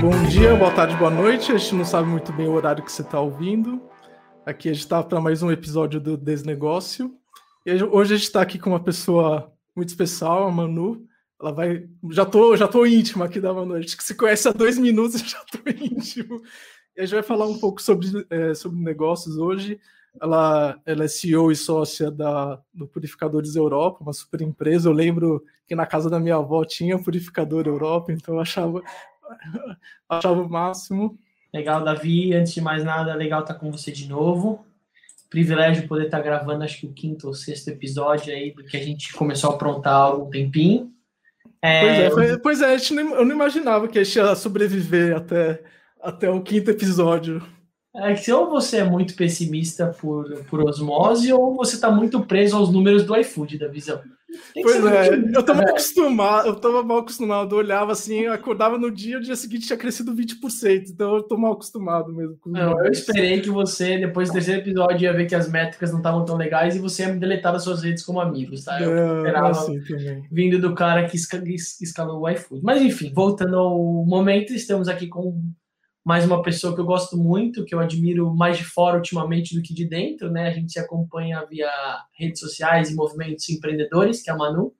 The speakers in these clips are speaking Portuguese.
Bom dia, boa tarde, boa noite. A gente não sabe muito bem o horário que você está ouvindo. Aqui a gente está para mais um episódio do Desnegócio. E hoje a gente está aqui com uma pessoa muito especial, a Manu. Ela vai. Já tô, já tô íntima aqui da Manu. A gente que se conhece há dois minutos, já tô íntimo. E a gente vai falar um pouco sobre, é, sobre negócios hoje. Ela, ela é CEO e sócia da, do Purificadores Europa, uma super empresa. Eu lembro que na casa da minha avó tinha Purificador Europa, então eu achava, achava o máximo. Legal, Davi. Antes de mais nada, legal estar com você de novo. Privilégio poder estar gravando, acho que o quinto ou sexto episódio aí do que a gente começou a aprontar há algum tempinho. É... Pois é, foi, pois é eu não imaginava que a gente ia sobreviver até, até o quinto episódio. É que ou você é muito pessimista por, por osmose, ou você está muito preso aos números do iFood da visão. Pois é, eu tava é. acostumado, eu tava mal acostumado, eu olhava assim, eu acordava no dia, o dia seguinte tinha crescido 20%, então eu tô mal acostumado mesmo. não, eu esperei que você, depois do terceiro episódio, ia ver que as métricas não estavam tão legais e você ia me deletar das suas redes como amigos, tá? Eu é, esperava assim, vindo do cara que escalou o iFood. Mas enfim, voltando ao momento, estamos aqui com mais uma pessoa que eu gosto muito, que eu admiro mais de fora ultimamente do que de dentro, né? A gente se acompanha via redes sociais e movimentos empreendedores, que é a Manu.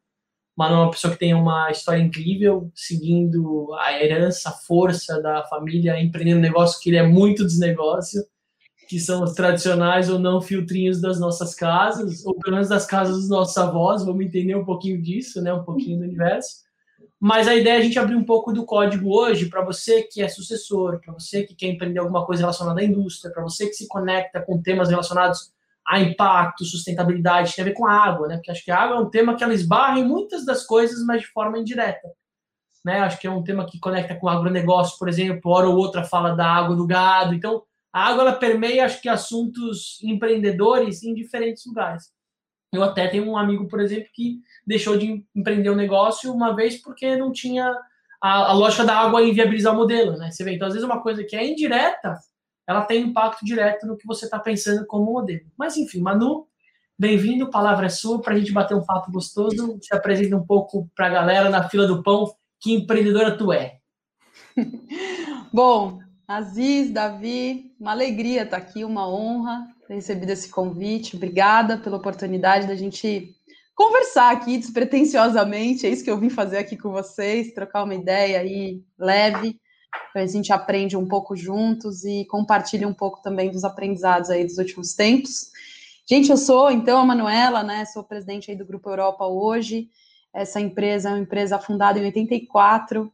Manu é uma pessoa que tem uma história incrível, seguindo a herança, a força da família, empreendendo negócio que ele é muito desnegócio, que são os tradicionais ou não filtrinhos das nossas casas, ou pelo menos das casas dos nossos avós, vamos entender um pouquinho disso, né? Um pouquinho do universo. Mas a ideia é a gente abrir um pouco do código hoje para você que é sucessor, para você que quer empreender alguma coisa relacionada à indústria, para você que se conecta com temas relacionados a impacto, sustentabilidade, tem a ver com a água, né? Porque acho que a água é um tema que ela esbarra em muitas das coisas, mas de forma indireta. Né? Acho que é um tema que conecta com o agronegócio, por exemplo, hora ou outra fala da água do gado. Então, a água ela permeia, acho que, assuntos empreendedores em diferentes lugares. Eu até tenho um amigo, por exemplo, que deixou de empreender o um negócio uma vez porque não tinha a, a, lógica da água inviabilizar o modelo, né? Você vê, então às vezes uma coisa que é indireta, ela tem impacto direto no que você está pensando como modelo. Mas enfim, Manu, bem-vindo, palavra é sua para a gente bater um papo gostoso. Se apresenta um pouco para a galera na fila do pão, que empreendedora tu é. Bom, Aziz, Davi, uma alegria estar aqui, uma honra ter recebido esse convite. Obrigada pela oportunidade da gente conversar aqui despretensiosamente. É isso que eu vim fazer aqui com vocês, trocar uma ideia aí leve. A gente aprende um pouco juntos e compartilha um pouco também dos aprendizados aí dos últimos tempos. Gente, eu sou então a Manuela, né? Sou presidente aí do Grupo Europa hoje. Essa empresa é uma empresa fundada em 84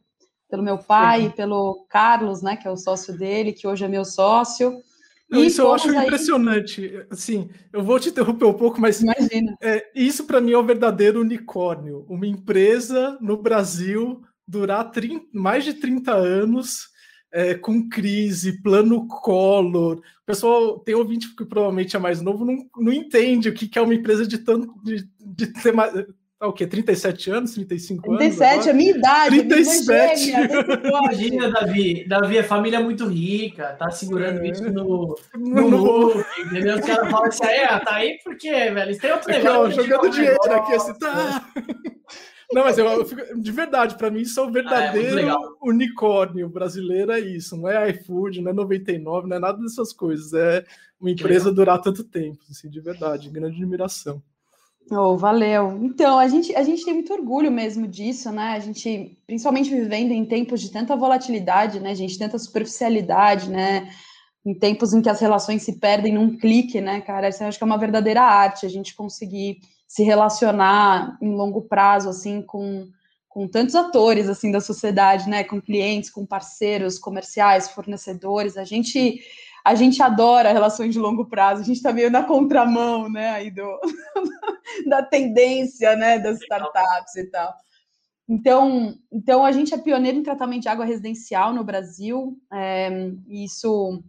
pelo meu pai, uhum. pelo Carlos, né, que é o sócio dele, que hoje é meu sócio. E isso eu acho aí... impressionante. Assim, eu vou te interromper um pouco, mas Imagina. É, isso para mim é o verdadeiro unicórnio. Uma empresa no Brasil durar 30, mais de 30 anos é, com crise, plano Collor. O pessoal tem ouvinte que provavelmente é mais novo, não, não entende o que, que é uma empresa de tanto de, de mais, Tá o quê? 37 anos, 35 37, anos? 37, a minha idade. 37. Imagina, Davi. Davi, a família é muito rica, tá segurando é. isso no, no, no entendeu? Os caras falam assim, é, tá aí por quê, velho? Isso tem outro aqui, negócio. Ó, jogando dinheiro negócio. aqui, assim, tá. Não, mas eu, eu fico, de verdade, para mim isso é o verdadeiro ah, é unicórnio brasileiro, é isso. Não é iFood, não é 99, não é nada dessas coisas. É uma empresa durar tanto tempo, assim, de verdade, grande admiração. Oh, valeu. Então, a gente, a gente tem muito orgulho mesmo disso, né? A gente, principalmente vivendo em tempos de tanta volatilidade, né, gente? Tanta superficialidade, né? Em tempos em que as relações se perdem num clique, né, cara? Isso eu acho que é uma verdadeira arte, a gente conseguir se relacionar em longo prazo, assim, com, com tantos atores, assim, da sociedade, né? Com clientes, com parceiros comerciais, fornecedores. A gente a gente adora relações de longo prazo, a gente está meio na contramão, né, aí do, da tendência, né, das startups e tal. Então, então, a gente é pioneiro em tratamento de água residencial no Brasil, é, e isso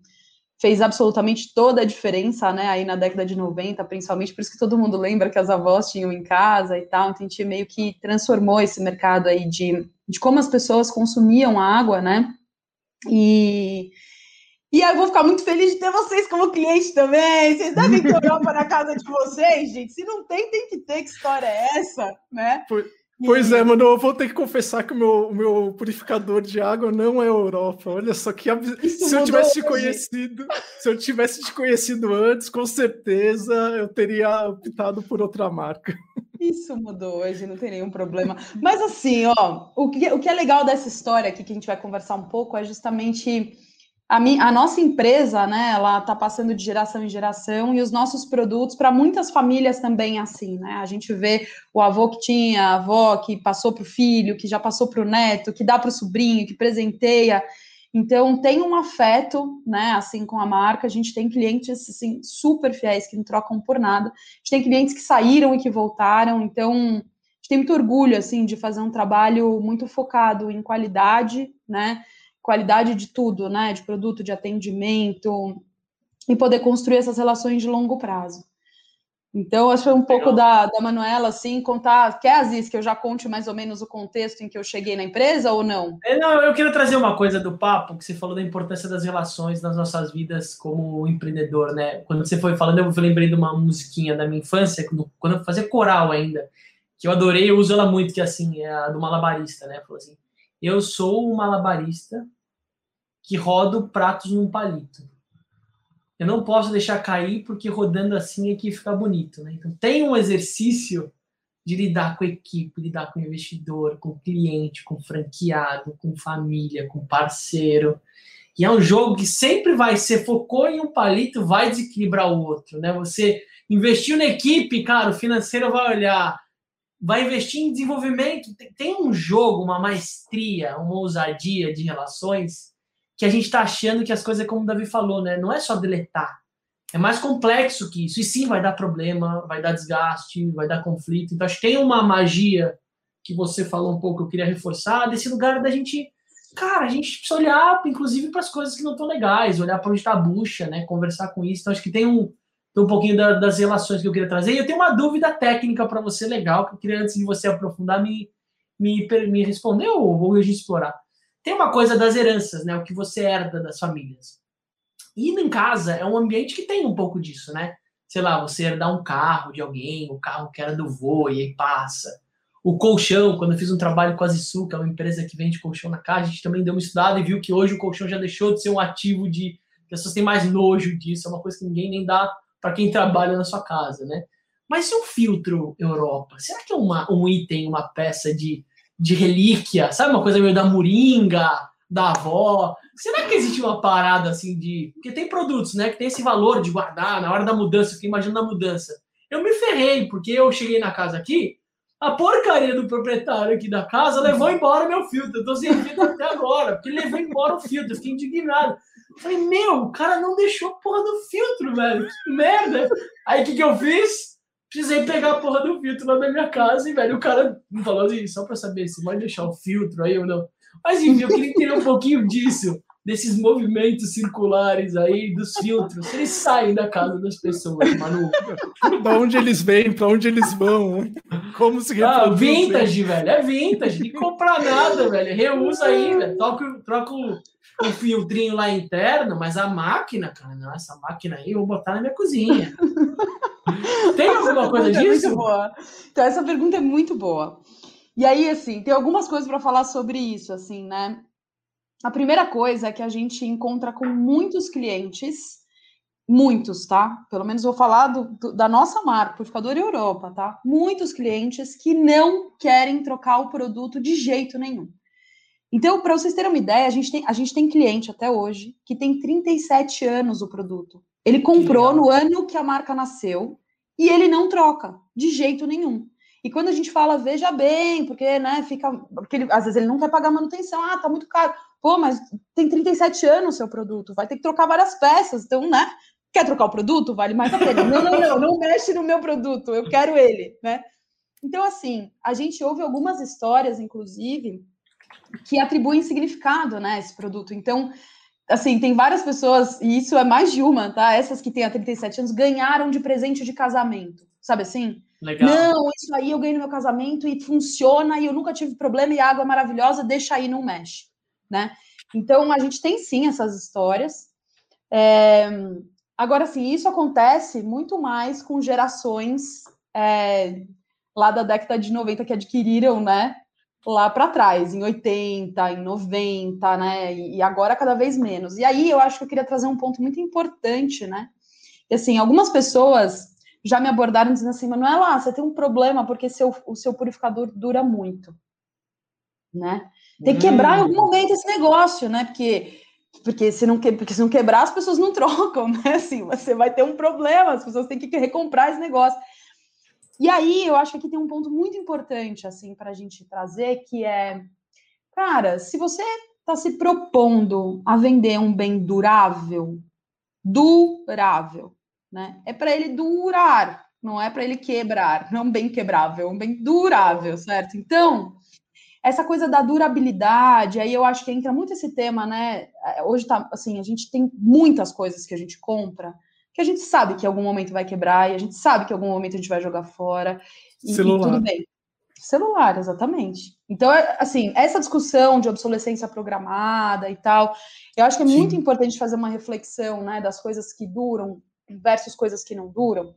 fez absolutamente toda a diferença, né, aí na década de 90, principalmente, por isso que todo mundo lembra que as avós tinham em casa e tal, então a gente meio que transformou esse mercado aí de, de como as pessoas consumiam água, né, e E eu vou ficar muito feliz de ter vocês como cliente também. Vocês devem ter Europa na casa de vocês, gente. Se não tem, tem que ter. Que história é essa, né? Foi. Pois é, mano, eu vou ter que confessar que o meu, o meu purificador de água não é Europa. Olha só que se eu tivesse te conhecido, se eu tivesse te conhecido antes, com certeza eu teria optado por outra marca. Isso mudou hoje, não tem nenhum problema. Mas assim, ó, o que, o que é legal dessa história aqui que a gente vai conversar um pouco é justamente a, a nossa empresa, né, ela está passando de geração em geração e os nossos produtos, para muitas famílias também é assim, né? A gente vê o avô que tinha, a avó que passou para o filho, que já passou para o neto, que dá para o sobrinho, que presenteia. Então, tem um afeto, né, assim, com a marca. A gente tem clientes, assim, super fiéis, que não trocam por nada. A gente tem clientes que saíram e que voltaram. Então, a gente tem muito orgulho, assim, de fazer um trabalho muito focado em qualidade, né, qualidade de tudo, né? De produto, de atendimento, e poder construir essas relações de longo prazo. Então, acho que foi um pouco da, da Manuela, assim, contar. Quer, Aziz, que eu já conte mais ou menos o contexto em que eu cheguei na empresa ou não? É, não, eu quero trazer uma coisa do papo, que você falou da importância das relações nas nossas vidas como empreendedor, né? Quando você foi falando, eu lembrei de uma musiquinha da minha infância, quando eu fazia coral ainda, que eu adorei, eu uso ela muito, que é assim, é a do malabarista, né? Falou assim, eu sou um malabarista que rodo pratos num palito. Eu não posso deixar cair porque rodando assim é que fica bonito, né? Então tem um exercício de lidar com a equipe, lidar com o investidor, com o cliente, com o franqueado, com família, com parceiro. E é um jogo que sempre vai ser focou em um palito, vai desequilibrar o outro, né? Você investiu na equipe, cara, o financeiro vai olhar, vai investir em desenvolvimento. Tem um jogo, uma maestria, uma ousadia de relações que a gente está achando que as coisas, como o Davi falou, né? Não é só deletar. É mais complexo que isso. E sim, vai dar problema, vai dar desgaste, vai dar conflito. Então, acho que tem uma magia que você falou um pouco, eu queria reforçar, desse lugar da gente. Cara, a gente precisa olhar, inclusive, para as coisas que não estão legais, olhar para onde está a bucha, né? Conversar com isso. Então, acho que tem um, tem um pouquinho da, das relações que eu queria trazer. E eu tenho uma dúvida técnica para você legal, que eu queria, antes de você aprofundar, me, me, me responder ou gente explorar. Tem uma coisa das heranças, né? O que você herda das famílias. E em casa é um ambiente que tem um pouco disso, né? Sei lá, você herdar um carro de alguém, o carro que era do vô e aí passa. O colchão, quando eu fiz um trabalho com a Zissu, que é uma empresa que vende colchão na casa, a gente também deu uma estudada e viu que hoje o colchão já deixou de ser um ativo de. As pessoas têm mais nojo disso, é uma coisa que ninguém nem dá para quem trabalha na sua casa, né? Mas e um filtro Europa? Será que é uma, um item, uma peça de de relíquia, sabe? Uma coisa meio da moringa, da avó. Será que existe uma parada assim de. Porque tem produtos, né? Que tem esse valor de guardar na hora da mudança, fiquei imaginando a mudança. Eu me ferrei, porque eu cheguei na casa aqui, a porcaria do proprietário aqui da casa levou embora meu filtro. Eu tô sem filtro até agora, porque levou embora o filtro. Eu fiquei indignado. Falei, meu, o cara não deixou a porra do filtro, velho. Que merda. Aí o que, que eu fiz? precisei pegar a porra do filtro lá da minha casa e, velho, o cara me falou assim, só pra saber se vai deixar o filtro aí ou não. Mas, enfim, eu queria entender um pouquinho disso, desses movimentos circulares aí, dos filtros. Eles saem da casa das pessoas, Manu. da onde eles vêm, pra onde eles vão, como se reproduzem. Ah, vintage, velho, é vintage. Não comprar nada, velho. Reusa aí, velho. Troca, troca o, o filtrinho lá interno, mas a máquina, cara, não, essa máquina aí eu vou botar na minha cozinha. Tem alguma coisa é disso? muito boa. Então, essa pergunta é muito boa. E aí, assim, tem algumas coisas para falar sobre isso, assim, né? A primeira coisa é que a gente encontra com muitos clientes, muitos, tá? Pelo menos vou falar do, do, da nossa marca, Purificador Europa, tá? Muitos clientes que não querem trocar o produto de jeito nenhum. Então, para vocês terem uma ideia, a gente, tem, a gente tem cliente até hoje que tem 37 anos o produto. Ele comprou no ano que a marca nasceu e ele não troca de jeito nenhum. E quando a gente fala, veja bem, porque, né, fica. Porque ele, às vezes ele não quer pagar manutenção, ah, tá muito caro. Pô, mas tem 37 anos o seu produto, vai ter que trocar várias peças, então, né? Quer trocar o produto? Vale mais a pena. não, não, não, não mexe no meu produto, eu quero ele, né? Então, assim, a gente ouve algumas histórias, inclusive, que atribuem significado, né, esse produto. Então, assim, tem várias pessoas, e isso é mais de uma, tá? Essas que têm há 37 anos ganharam de presente de casamento, sabe assim? Legal. Não, isso aí eu ganhei no meu casamento e funciona e eu nunca tive problema e a água é maravilhosa, deixa aí, não mexe, né? Então, a gente tem sim essas histórias. É, agora, sim, isso acontece muito mais com gerações é, lá da década de 90 que adquiriram, né? Lá para trás, em 80, em 90, né? E agora cada vez menos. E aí eu acho que eu queria trazer um ponto muito importante, né? E, assim, algumas pessoas já me abordaram dizendo assim, Manuela, você tem um problema porque seu, o seu purificador dura muito, né? Tem que quebrar em algum hum. momento esse negócio, né? Porque porque se não, que, porque se não quebrar, as pessoas não trocam, né? Assim, você vai ter um problema, as pessoas têm que recomprar esse negócio. E aí, eu acho que aqui tem um ponto muito importante, assim, para a gente trazer, que é, cara, se você está se propondo a vender um bem durável, durável, né? É para ele durar, não é para ele quebrar, não é um bem quebrável, é um bem durável, certo? Então, essa coisa da durabilidade, aí eu acho que entra muito esse tema, né? É, hoje tá assim, a gente tem muitas coisas que a gente compra que a gente sabe que em algum momento vai quebrar e a gente sabe que em algum momento a gente vai jogar fora. E, Celular. E tudo bem. Celular, exatamente. Então, é, assim, essa discussão de obsolescência programada e tal, eu acho que é Sim. muito importante fazer uma reflexão, né, das coisas que duram versus coisas que não duram.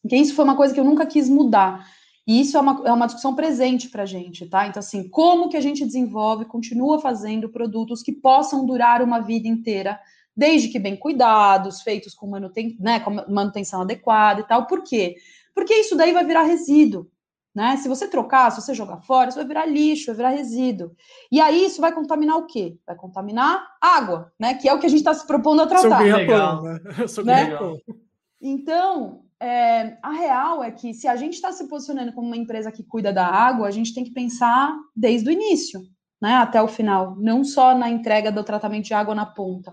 Porque isso foi uma coisa que eu nunca quis mudar. E isso é uma, é uma discussão presente para a gente, tá? Então, assim, como que a gente desenvolve, continua fazendo produtos que possam durar uma vida inteira, desde que bem cuidados, feitos com, manuten né, com manutenção adequada e tal. Por quê? Porque isso daí vai virar resíduo. Né? Se você trocar, se você jogar fora, isso vai virar lixo, vai virar resíduo. E aí isso vai contaminar o quê? Vai contaminar água, né? Que é o que a gente está se propondo a tratar. Sou legal, né? Sou né? Então, é, a real é que se a gente está se posicionando como uma empresa que cuida da água, a gente tem que pensar desde o início, né, até o final, não só na entrega do tratamento de água na ponta.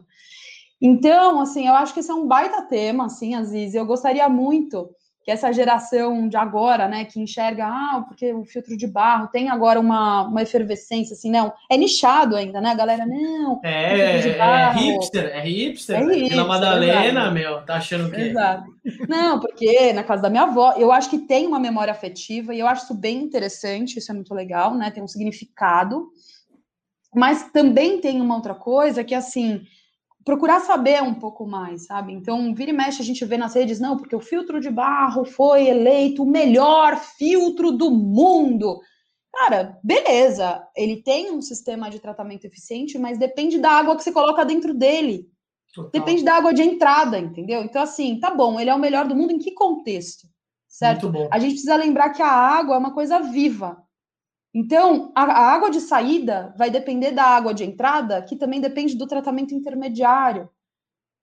Então, assim, eu acho que esse é um baita tema, assim, Aziz, eu gostaria muito que essa geração de agora, né, que enxerga, ah, porque o filtro de barro tem agora uma, uma efervescência, assim, não, é nichado ainda, né, galera, não, é, é, barro, é hipster, é hipster, é hipster, Vila Madalena, exato. meu, tá achando que... Exato. Não, porque na casa da minha avó, eu acho que tem uma memória afetiva, e eu acho isso bem interessante, isso é muito legal, né, tem um significado, mas também tem uma outra coisa que, assim, procurar saber um pouco mais, sabe? Então, vira e mexe, a gente vê nas redes, não, porque o filtro de barro foi eleito o melhor filtro do mundo. Cara, beleza, ele tem um sistema de tratamento eficiente, mas depende da água que você coloca dentro dele. Total. Depende da água de entrada, entendeu? Então, assim, tá bom, ele é o melhor do mundo em que contexto? Certo? A gente precisa lembrar que a água é uma coisa viva. Então, a, a, água de saída vai depender da água de entrada, que também depende do tratamento intermediário.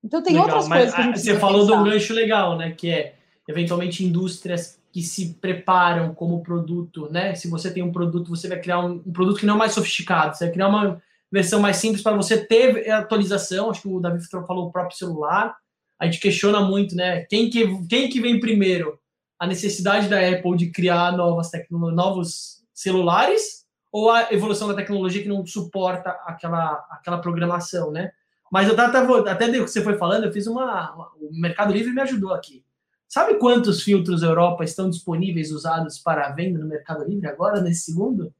Então, tem legal, outras coisas que a gente Você falou pensar. de um gancho legal, né? Que é, eventualmente, indústrias que se preparam como produto, né? Se você tem um produto, você vai criar um, um produto que não é mais sofisticado, você vai criar uma versão mais simples para você ter atualização. Acho que o Davi falou o próprio celular. A gente questiona muito, né? Quem que, quem que vem primeiro? A necessidade da Apple de criar novas tecnologias, novos celulares ou a evolução da tecnologia que não suporta aquela, aquela programação, né? Mas eu até, até do que você foi falando, eu fiz uma, uma, O Mercado Livre me ajudou aqui. Sabe quantos filtros Europa estão disponíveis usados para venda no Mercado Livre agora, nesse segundo?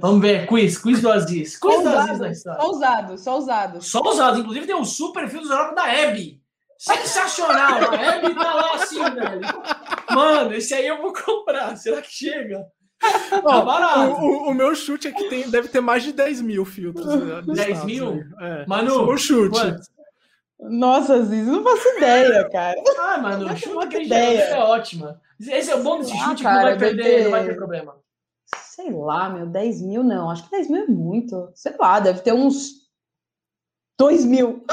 Vamos ver, quiz, quiz do Aziz. Quiz do Aziz Só usado, só usado. Só usado. Inclusive tem um super filtro Europa da Hebe. Sensacional! A Hebe tá lá assim, velho. Mano, esse aí eu vou comprar. Será que chega? Ó, tá o, o, o, meu chute é que tem, deve ter mais de 10 mil filtros. 10 mil? É. Manu, o chute. Quanto? Nossa, Ziz, não faço ideia, cara. Ah, mano, o chute que ideia. é ótima. Esse é o bom desse chute ah, cara, que não vai perder, ter... não vai ter problema. Sei lá, meu, 10 mil não. Acho que 10 mil é muito. Sei lá, deve ter uns 2 mil.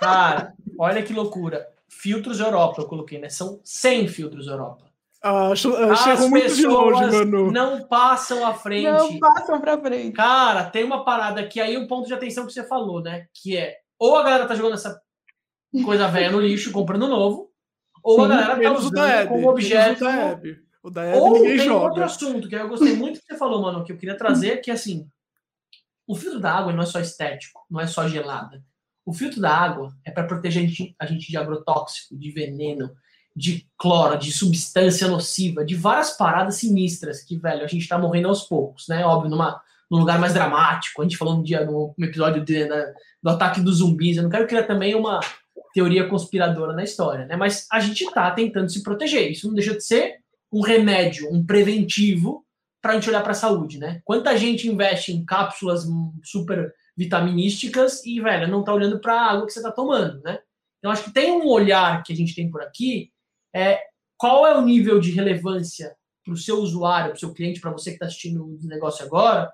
Cara, olha que loucura. Filtros Europa, eu coloquei, né? São 100 filtros Europa. Ah, chegou muito de longe, mano. Não passam à frente. Não passam pra frente. Cara, tem uma parada que aí o um ponto de atenção que você falou, né? Que é ou a galera tá jogando essa coisa velha no lixo, comprando novo, ou Sim, a galera tá usando como objeto. O da Hebe. O da Hebe ou tem joga. outro assunto que eu gostei muito que você falou, mano, que eu queria trazer, que é assim, o filtro da água não é só estético, não é só gelada. O filtro da água é para proteger a gente, a gente de agrotóxico, de veneno, de cloro, de substância nociva, de várias paradas sinistras que, velho, a gente tá morrendo aos poucos, né? Óbvio, numa, num lugar mais dramático. A gente falou um dia no, no episódio de, né, do ataque dos zumbis. Eu não quero criar também uma teoria conspiradora na história, né? Mas a gente está tentando se proteger. Isso não deixa de ser um remédio, um preventivo para a gente olhar para a saúde, né? Quanta gente investe em cápsulas super vitaminísticas e, velho, não está olhando para água que você está tomando, né? Então, acho que tem um olhar que a gente tem por aqui, é qual é o nível de relevância para o seu usuário, para o seu cliente, para você que está assistindo o negócio agora,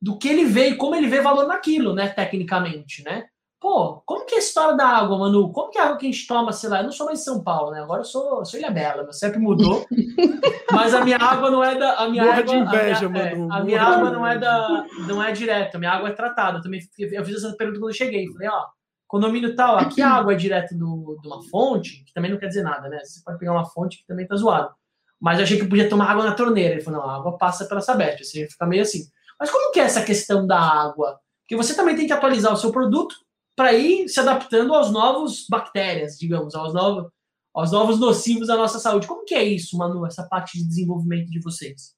do que ele vê e como ele vê valor naquilo, né, tecnicamente, né? Pô, como que é a história da água, Manu? Como que é a água que a gente toma, sei lá, eu não sou mais de São Paulo, né? Agora eu sou, sou Ilha Bela, meu CEP mudou. mas a minha água não é da. A minha Morra água, de inveja, a minha, Manu. É, a minha água não é da. Não é direta, a minha água é tratada. Eu também eu fiz essa pergunta quando eu cheguei. Falei, ó, condomínio tal, aqui a água é direto do, de uma fonte, que também não quer dizer nada, né? Você pode pegar uma fonte que também tá zoado. Mas eu achei que eu podia tomar água na torneira. Ele falou, não, a água passa pela Sabesp. Você fica meio assim. Mas como que é essa questão da água? Porque você também tem que atualizar o seu produto para ir se adaptando aos novos bactérias, digamos, aos novos, aos novos nocivos da nossa saúde. Como que é isso, Manu, essa parte de desenvolvimento de vocês?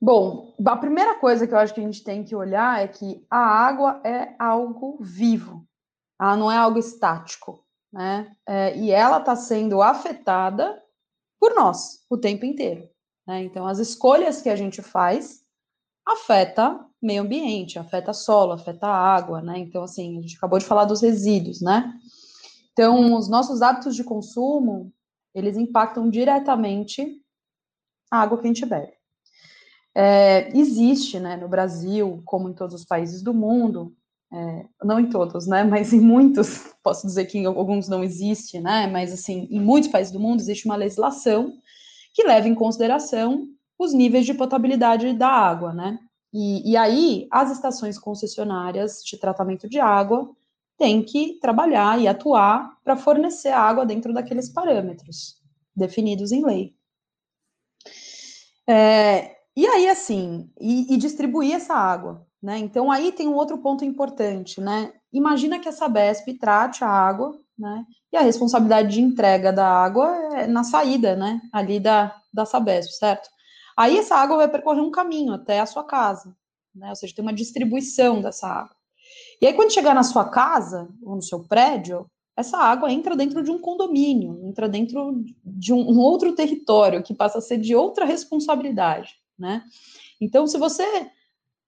Bom, a primeira coisa que eu acho que a gente tem que olhar é que a água é algo vivo, ela não é algo estático, né? É, e ela está sendo afetada por nós o tempo inteiro. Né? Então, as escolhas que a gente faz afeta meio ambiente, afeta solo, afeta água, né? Então, assim, a gente acabou de falar dos resíduos, né? Então, os nossos hábitos de consumo, eles impactam diretamente a água que a gente bebe. É, existe, né, no Brasil, como em todos os países do mundo, é, não em todos, né, mas em muitos, posso dizer que em alguns não existe, né, mas assim, em muitos países do mundo existe uma legislação que leva em consideração os níveis de potabilidade da água, né, e, e aí as estações concessionárias de tratamento de água têm que trabalhar e atuar para fornecer água dentro daqueles parâmetros definidos em lei. É, e aí, assim, e, e, distribuir essa água, né? Então, aí tem um outro ponto importante, né? Imagina que a Sabesp trate a água, né? E a responsabilidade de entrega da água é na saída, né? Ali da, da Sabesp, certo? Aí essa água vai percorrer um caminho até a sua casa, né? Ou seja, tem uma distribuição dessa água. E aí, quando chegar na sua casa ou no seu prédio, essa água entra dentro de um condomínio, entra dentro de um, um outro território que passa a ser de outra responsabilidade, né? Então, se você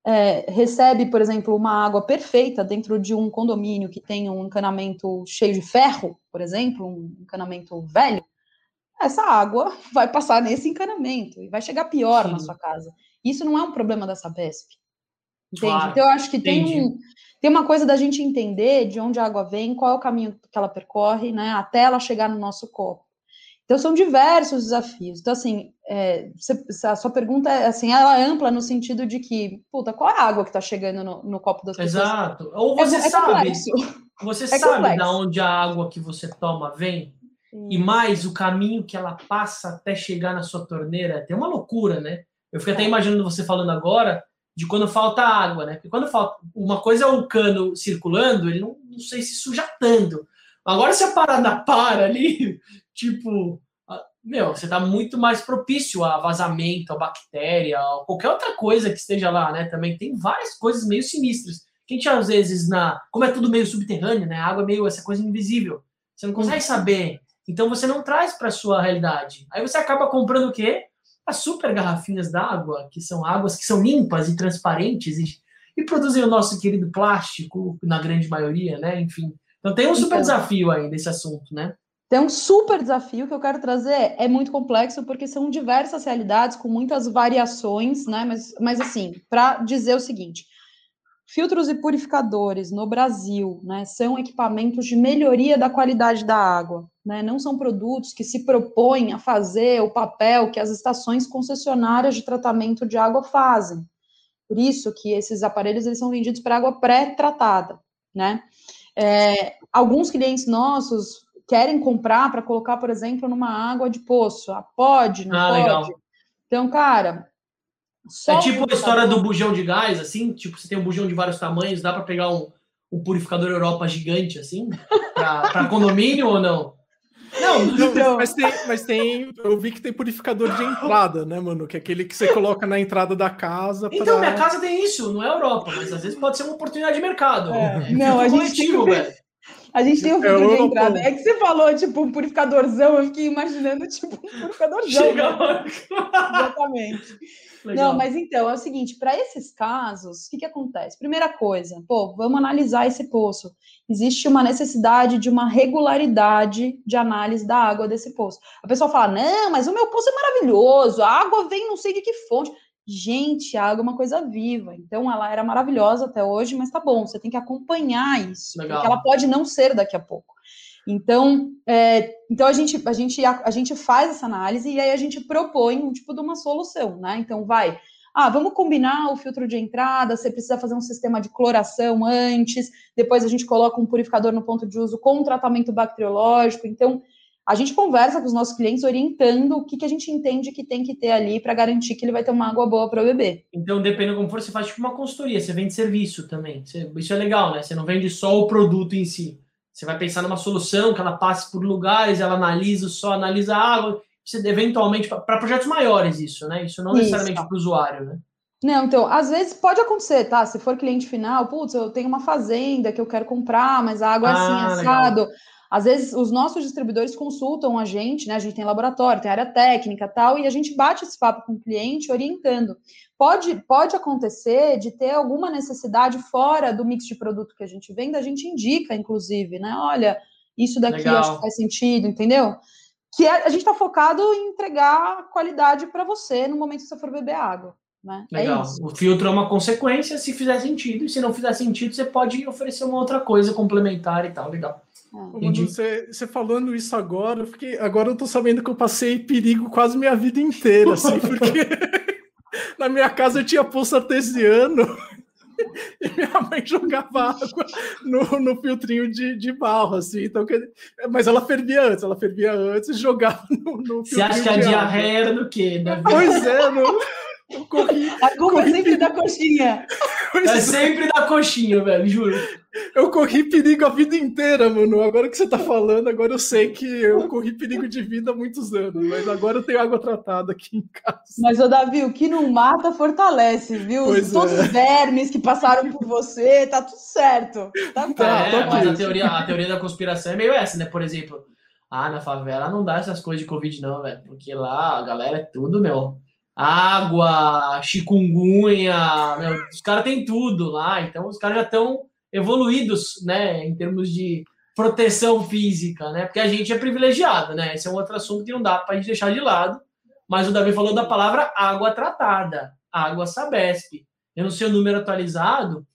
é, recebe, por exemplo, uma água perfeita dentro de um condomínio que tem um encanamento cheio de ferro, por exemplo, um encanamento velho, essa água vai passar nesse encanamento e vai chegar pior Sim. na sua casa. Isso não é um problema da Sabesp. Entende? Claro, então, eu acho que tem, um, tem uma coisa da gente entender de onde a água vem, qual é o caminho que ela percorre, né, até ela chegar no nosso copo. Então, são diversos desafios. Então, assim, é, a sua pergunta é, assim, ela é ampla no sentido de que, puta, qual é a água que está chegando no, no, copo das pessoas? Exato. Ou você é, é sabe, você é sabe da onde a água que você toma vem? E mais o caminho que ela passa até chegar na sua torneira, tem uma loucura, né? Eu fico até é. imaginando você falando agora de quando falta água, né? Porque quando falta. Uma coisa é o cano circulando, ele não, não sei se suja tanto. Agora, se a parada para ali, tipo. Meu, você está muito mais propício a vazamento, a bactéria, a qualquer outra coisa que esteja lá, né? Também tem várias coisas meio sinistras. Que a gente, às vezes, na. Como é tudo meio subterrâneo, né? A água é meio essa coisa invisível. Você não consegue saber então você não traz para sua realidade. Aí você acaba comprando o quê? As super garrafinhas d'água, que são águas que são limpas e transparentes e, e, produzem o nosso querido plástico, na grande maioria, né? Enfim. Então tem um super então, desafio aí nesse assunto, né? Tem um super desafio que eu quero trazer, é muito complexo, porque são diversas realidades com muitas variações, né? Mas, mas assim, para dizer o seguinte: Filtros e purificadores no Brasil né, são equipamentos de melhoria da qualidade da água, né, não são produtos que se propõem a fazer o papel que as estações concessionárias de tratamento de água fazem. Por isso que esses aparelhos eles são vendidos para água pré-tratada. Né? É, alguns clientes nossos querem comprar para colocar, por exemplo, numa água de poço. Ah, pode, não ah, pode? Legal. Então, cara, só é tipo a história do bujão de gás, assim? Tipo, você tem um bujão de vários tamanhos, dá para pegar um, um purificador Europa gigante, assim? Para condomínio ou não? Não, então... mas, tem, mas tem. Eu vi que tem purificador de entrada, né, mano? Que é aquele que você coloca na entrada da casa. Pra... Então, minha casa tem isso, não é Europa, mas às vezes pode ser uma oportunidade de mercado. É. Não, a gente, tem, velho. A gente tem um filtro de entrada. É que você falou, tipo, um purificadorzão, eu fiquei imaginando, tipo, um purificadorzão. Chega né? Exatamente. Legal. Não, mas então, é o seguinte, para esses casos, o que, que acontece? Primeira coisa, pô, vamos analisar esse poço. Existe uma necessidade de uma regularidade de análise da água desse poço. A pessoa fala, não, mas o meu poço é maravilhoso, a água vem não sei de que fonte. Gente, a água é uma coisa viva, então ela era maravilhosa até hoje, mas tá bom, você tem que acompanhar isso, Legal. porque ela pode não ser daqui a pouco. Então, é, então a, gente, a, gente, a, a, gente faz essa análise e aí a gente propõe um tipo de uma solução, né? Então, vai, ah, vamos combinar o filtro de entrada, você precisa fazer um sistema de cloração antes, depois a gente coloca um purificador no ponto de uso com tratamento bacteriológico. Então, a gente conversa com os nossos clientes orientando o que, que a gente entende que tem que ter ali para garantir que ele vai ter uma água boa para beber. Então, dependendo como for, você faz tipo uma consultoria, você vende serviço também. Isso é legal, né? Você não vende só o produto em si. Você vai pensar numa solução que ela passe por lugares, ela analisa só, analisa a água. Você, eventualmente, para projetos maiores, isso, né? Isso não necessariamente para o usuário, né? Não, então, às vezes pode acontecer, tá? Se for cliente final, putz, eu tenho uma fazenda que eu quero comprar, mas a água é assim, ah, assado. Legal. Às vezes os nossos distribuidores consultam a gente, né? A gente tem laboratório, tem área técnica tal, e a gente bate esse papo com o cliente orientando. Pode, pode acontecer de ter alguma necessidade fora do mix de produto que a gente vende, a gente indica, inclusive, né? Olha, isso daqui Legal. acho que faz sentido, entendeu? Que a, a gente está focado em entregar qualidade para você no momento que você for beber água. Né? É Legal. É o filtro é uma consequência se fizer sentido, e se não fizer sentido, você pode oferecer uma outra coisa complementar e tal. Legal. É. Você, você falando isso agora, eu fiquei, agora eu tô sabendo que eu passei perigo quase minha vida inteira, assim, porque na minha casa eu tinha poço artesiano e minha mãe jogava água no, no filtrinho de, de barro, assim, então, mas ela fervia antes, ela fervia antes e jogava no, no Você acha que a diarreia era do quê? Da pois é, não... Eu corri, a culpa é corri... é sempre da coxinha. É sempre da coxinha, velho, juro. Eu corri perigo a vida inteira, mano. Agora que você tá falando, agora eu sei que eu corri perigo de vida há muitos anos, mas agora eu tenho água tratada aqui em casa. Mas, ô Davi, o que não mata fortalece, viu? Pois Todos é. os vermes que passaram por você, tá tudo certo. Tá, tá é, mas a teoria, a teoria da conspiração é meio essa, né? Por exemplo, ah, na favela não dá essas coisas de Covid, não, velho. Porque lá a galera é tudo, meu água, chikungunya, meu, os caras têm tudo lá, então os caras já estão evoluídos, né, em termos de proteção física, né, porque a gente é privilegiado, né, esse é um outro assunto que não dá para a gente deixar de lado, mas o Davi falou da palavra água tratada, água Sabesp, eu não sei o número atualizado,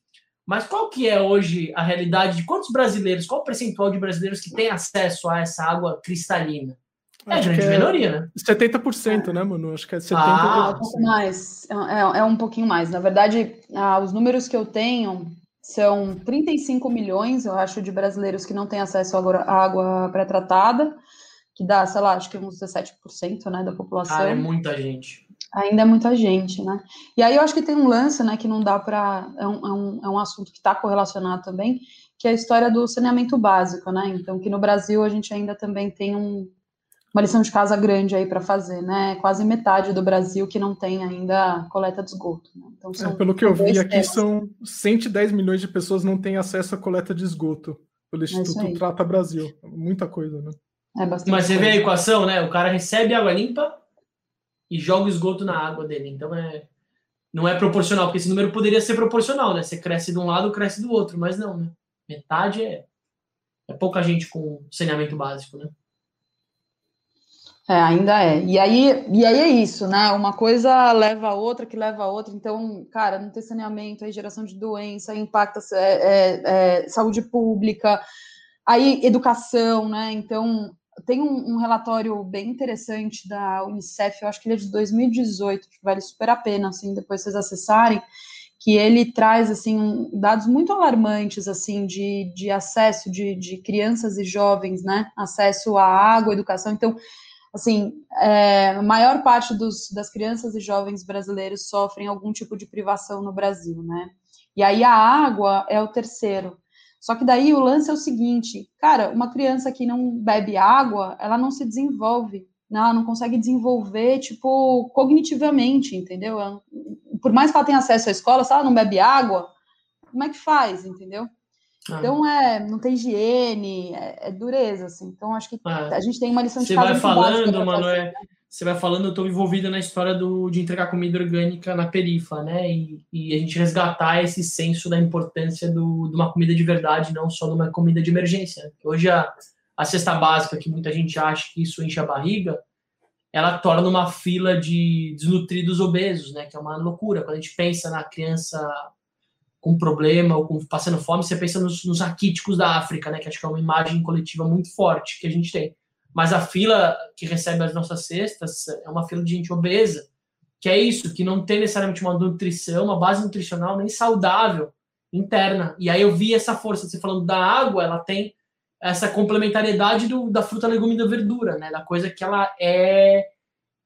mas qual que é hoje a realidade de quantos brasileiros, qual o percentual de brasileiros que tem acesso a essa água cristalina? É grande é minoria, né? 70%, né, mano? Acho que é 70%. Ah, um pouco mais. É, é, um pouquinho mais. Na verdade, ah, os números que eu tenho são 35 milhões, eu acho, de brasileiros que não têm acesso à água pré-tratada, que dá, sei lá, acho que uns 17% né, da população. Ah, é muita gente. Ainda é muita gente, né? E aí eu acho que tem um lance, né, que não dá para. É um, é, um, é um assunto que está correlacionado também, que é a história do saneamento básico, né? Então, que no Brasil a gente ainda também tem um, uma lição de casa grande aí para fazer, né? Quase metade do Brasil que não tem ainda coleta de esgoto. Né? Então, é, pelo que eu vi aqui, temas. são 110 milhões de pessoas não têm acesso à coleta de esgoto pelo é Instituto Trata Brasil. Muita coisa, né? É bastante Mas você coisa. vê a equação, né? O cara recebe água limpa e joga o esgoto na água dele. Então é não é proporcional, porque esse número poderia ser proporcional, né? Você cresce de um lado, cresce do outro, mas não, né? Metade é, é pouca gente com saneamento básico, né? É, ainda é. E aí, e aí é isso, né? Uma coisa leva a outra, que leva a outra. Então, cara, não ter saneamento, aí geração de doença, impacta é, é, é, saúde pública, aí educação, né? Então, tem um, um, relatório bem interessante da Unicef, eu acho que ele é de 2018, que vale super a pena, assim, depois vocês acessarem, que ele traz, assim, dados muito alarmantes, assim, de, de acesso de, de crianças e jovens, né? Acesso à água, educação. Então, assim, é, a maior parte dos, das crianças e jovens brasileiros sofrem algum tipo de privação no Brasil, né? E aí a água é o terceiro. Só que daí o lance é o seguinte, cara, uma criança que não bebe água, ela não se desenvolve, né? ela não consegue desenvolver, tipo, cognitivamente, entendeu? Por mais que ela tenha acesso à escola, se ela não bebe água, como é que faz, entendeu? Ah. Então é, não tem higiene, é, é dureza, assim. Então acho que ah. a gente tem uma lição de Você vai falando, mano, é, você vai falando, eu estou envolvida na história do, de entregar comida orgânica na perifa, né? E, e, a gente resgatar esse senso da importância do, de uma comida de verdade, não só de uma comida de emergência. Hoje a, a cesta básica, que muita gente acha que isso enche a barriga, ela torna uma fila de desnutridos obesos, né? Que é uma loucura. Quando a gente pensa na criança com problema ou com, passando fome, você pensa nos, nos da África, né? Que acho que é uma imagem coletiva muito forte que a gente tem mas a fila que recebe as nossas cestas é uma fila de gente obesa, que é isso, que não tem necessariamente uma nutrição, uma base nutricional nem saudável interna. E aí eu vi essa força, você falando da água, ela tem essa complementariedade do, da fruta, legume e da verdura, né? Da coisa que ela é.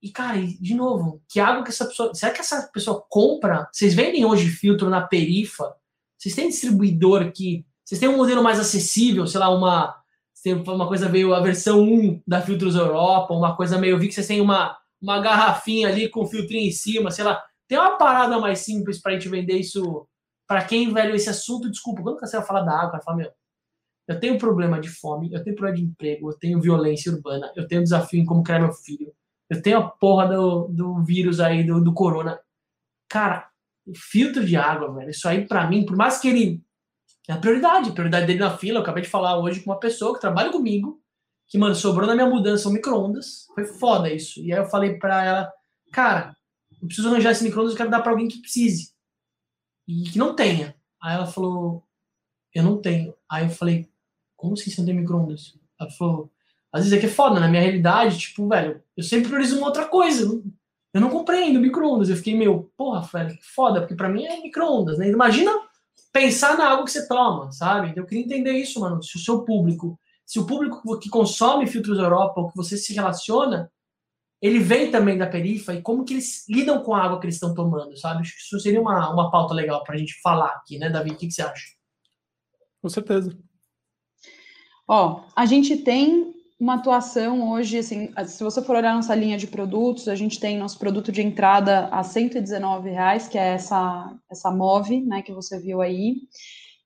E, cara, de novo, que água que essa pessoa. Será que essa pessoa compra? Vocês vendem hoje filtro na perifa? Vocês têm distribuidor que. Vocês têm um modelo mais acessível, sei lá, uma uma coisa veio a versão 1 da Filtros Europa, uma coisa meio. Eu vi que vocês têm uma, uma garrafinha ali com filtrinho em cima, sei lá. Tem uma parada mais simples para a gente vender isso. Para quem, velho, esse assunto, desculpa, quando você vai falar da água, vai falar, meu, eu tenho problema de fome, eu tenho problema de emprego, eu tenho violência urbana, eu tenho desafio em como criar meu filho, eu tenho a porra do, do vírus aí, do, do corona. Cara, filtro de água, velho, isso aí para mim, por mais que ele é a prioridade. A prioridade dele na fila, eu acabei de falar hoje com uma pessoa que trabalha comigo, que, mano, sobrou na minha mudança um micro-ondas. Foi foda isso. E aí eu falei pra ela, cara, eu preciso arranjar esse micro-ondas, eu quero dar pra alguém que precise. E que não tenha. Aí ela falou, eu não tenho. Aí eu falei, como assim você não tem micro-ondas? Ela falou, às vezes é que é foda, na minha realidade, tipo, velho, eu sempre priorizo uma outra coisa. Eu não comprei ainda micro-ondas. Eu fiquei meio, porra, velho, que foda, porque pra mim é micro-ondas, né? Imagina pensar na água que você toma, sabe? Então, eu queria entender isso, mano. Se o seu público, se o público que consome filtros Europa, ou que você se relaciona, ele vem também da perifa e como que eles lidam com a água que eles estão tomando, sabe? Acho que isso seria uma, uma pauta legal para a gente falar aqui, né, Davi? O que, que você acha? Com certeza. Ó, a gente tem uma atuação hoje, assim, se você for olhar nossa linha de produtos, a gente tem nosso produto de entrada a 119 reais, que é essa, essa Move, né, que você viu aí,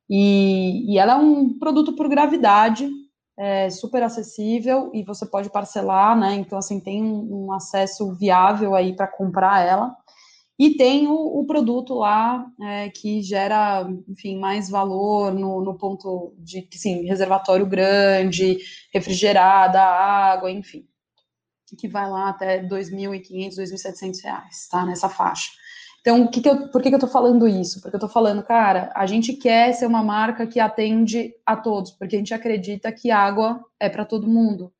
e, e ela é um produto por gravidade, é super acessível e você pode parcelar, né, então, assim, tem um, um acesso viável aí para comprar ela, e tem o, o produto lá é, que gera, enfim, mais valor no, no ponto de, sim, reservatório grande, refrigerada, água, enfim, que vai lá até R$ 2.500, R$ 2.700, tá? Nessa faixa. Então, que que eu, por que, que eu tô falando isso? Porque eu tô falando, cara, a gente quer ser uma marca que atende a todos, porque a gente acredita que água é para todo mundo,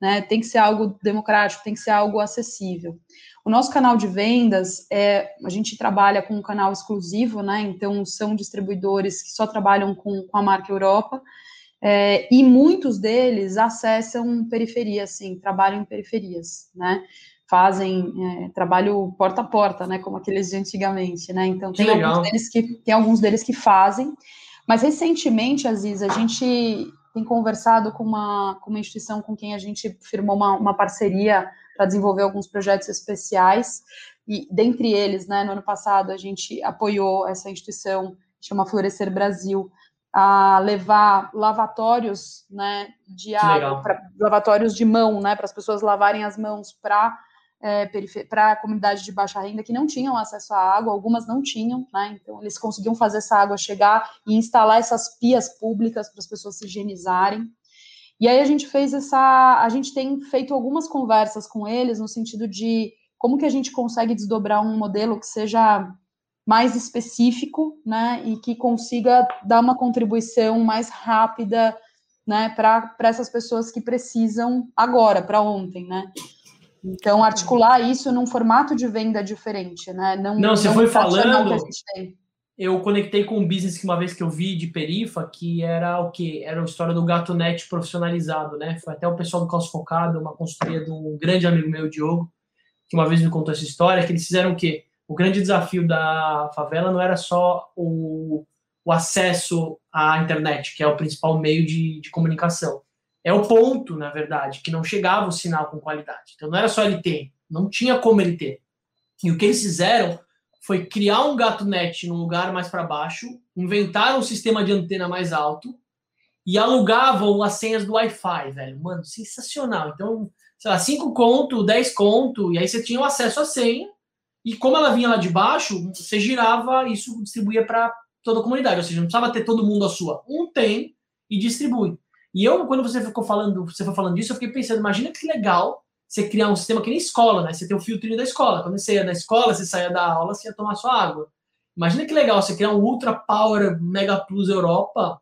né? Tem que ser algo democrático, tem que ser algo acessível. O nosso canal de vendas, é, a gente trabalha com um canal exclusivo, né? Então, são distribuidores que só trabalham com, com a marca Europa, é, e muitos deles acessam periferia, sim, trabalham em periferias, né? Fazem é, trabalho porta a porta, né? Como aqueles de antigamente, né? Então, tem alguns, deles que, tem alguns deles que fazem, mas recentemente, Aziz, a gente tem conversado com uma, com uma instituição com quem a gente firmou uma, uma parceria para desenvolver alguns projetos especiais. E dentre eles, né, no ano passado, a gente apoiou essa instituição, chama Florescer Brasil, a levar lavatórios né, de água, pra, lavatórios de mão, né, para as pessoas lavarem as mãos para é, para a comunidade de baixa renda que não tinham acesso à água, algumas não tinham, né? Então eles conseguiam fazer essa água chegar e instalar essas pias públicas para as pessoas se higienizarem. E aí a gente fez essa, a gente tem feito algumas conversas com eles no sentido de como que a gente consegue desdobrar um modelo que seja mais específico, né, e que consiga dar uma contribuição mais rápida, né, para essas pessoas que precisam agora, para ontem, né. Então, articular isso num formato de venda diferente, né? Não, não você não foi falando. Eu conectei com um business que uma vez que eu vi de perifa, que era o que? Era a história do gato net profissionalizado, né? Foi até o pessoal do Caos Focado, uma consultoria de um grande amigo meu, Diogo, que uma vez me contou essa história, que eles fizeram o quê? O grande desafio da favela não era só o, o acesso à internet, que é o principal meio de, de comunicação. É o ponto, na verdade, que não chegava o sinal com qualidade. Então não era só ter, não tinha como ter. E o que eles fizeram foi criar um gato net num lugar mais para baixo, inventar um sistema de antena mais alto, e alugavam as senhas do Wi-Fi, velho. Mano, sensacional. Então, sei lá, 5 conto, 10 conto, e aí você tinha o acesso à senha, e como ela vinha lá de baixo, você girava, isso distribuía para toda a comunidade, ou seja, não precisava ter todo mundo a sua. Um tem e distribui. E eu, quando você ficou falando, você foi falando disso, eu fiquei pensando, imagina que legal você criar um sistema que nem escola, né? Você tem o filtrinho da escola. Quando você ia da escola, você saía da aula, você ia tomar sua água. Imagina que legal você criar um Ultra Power Mega Plus Europa,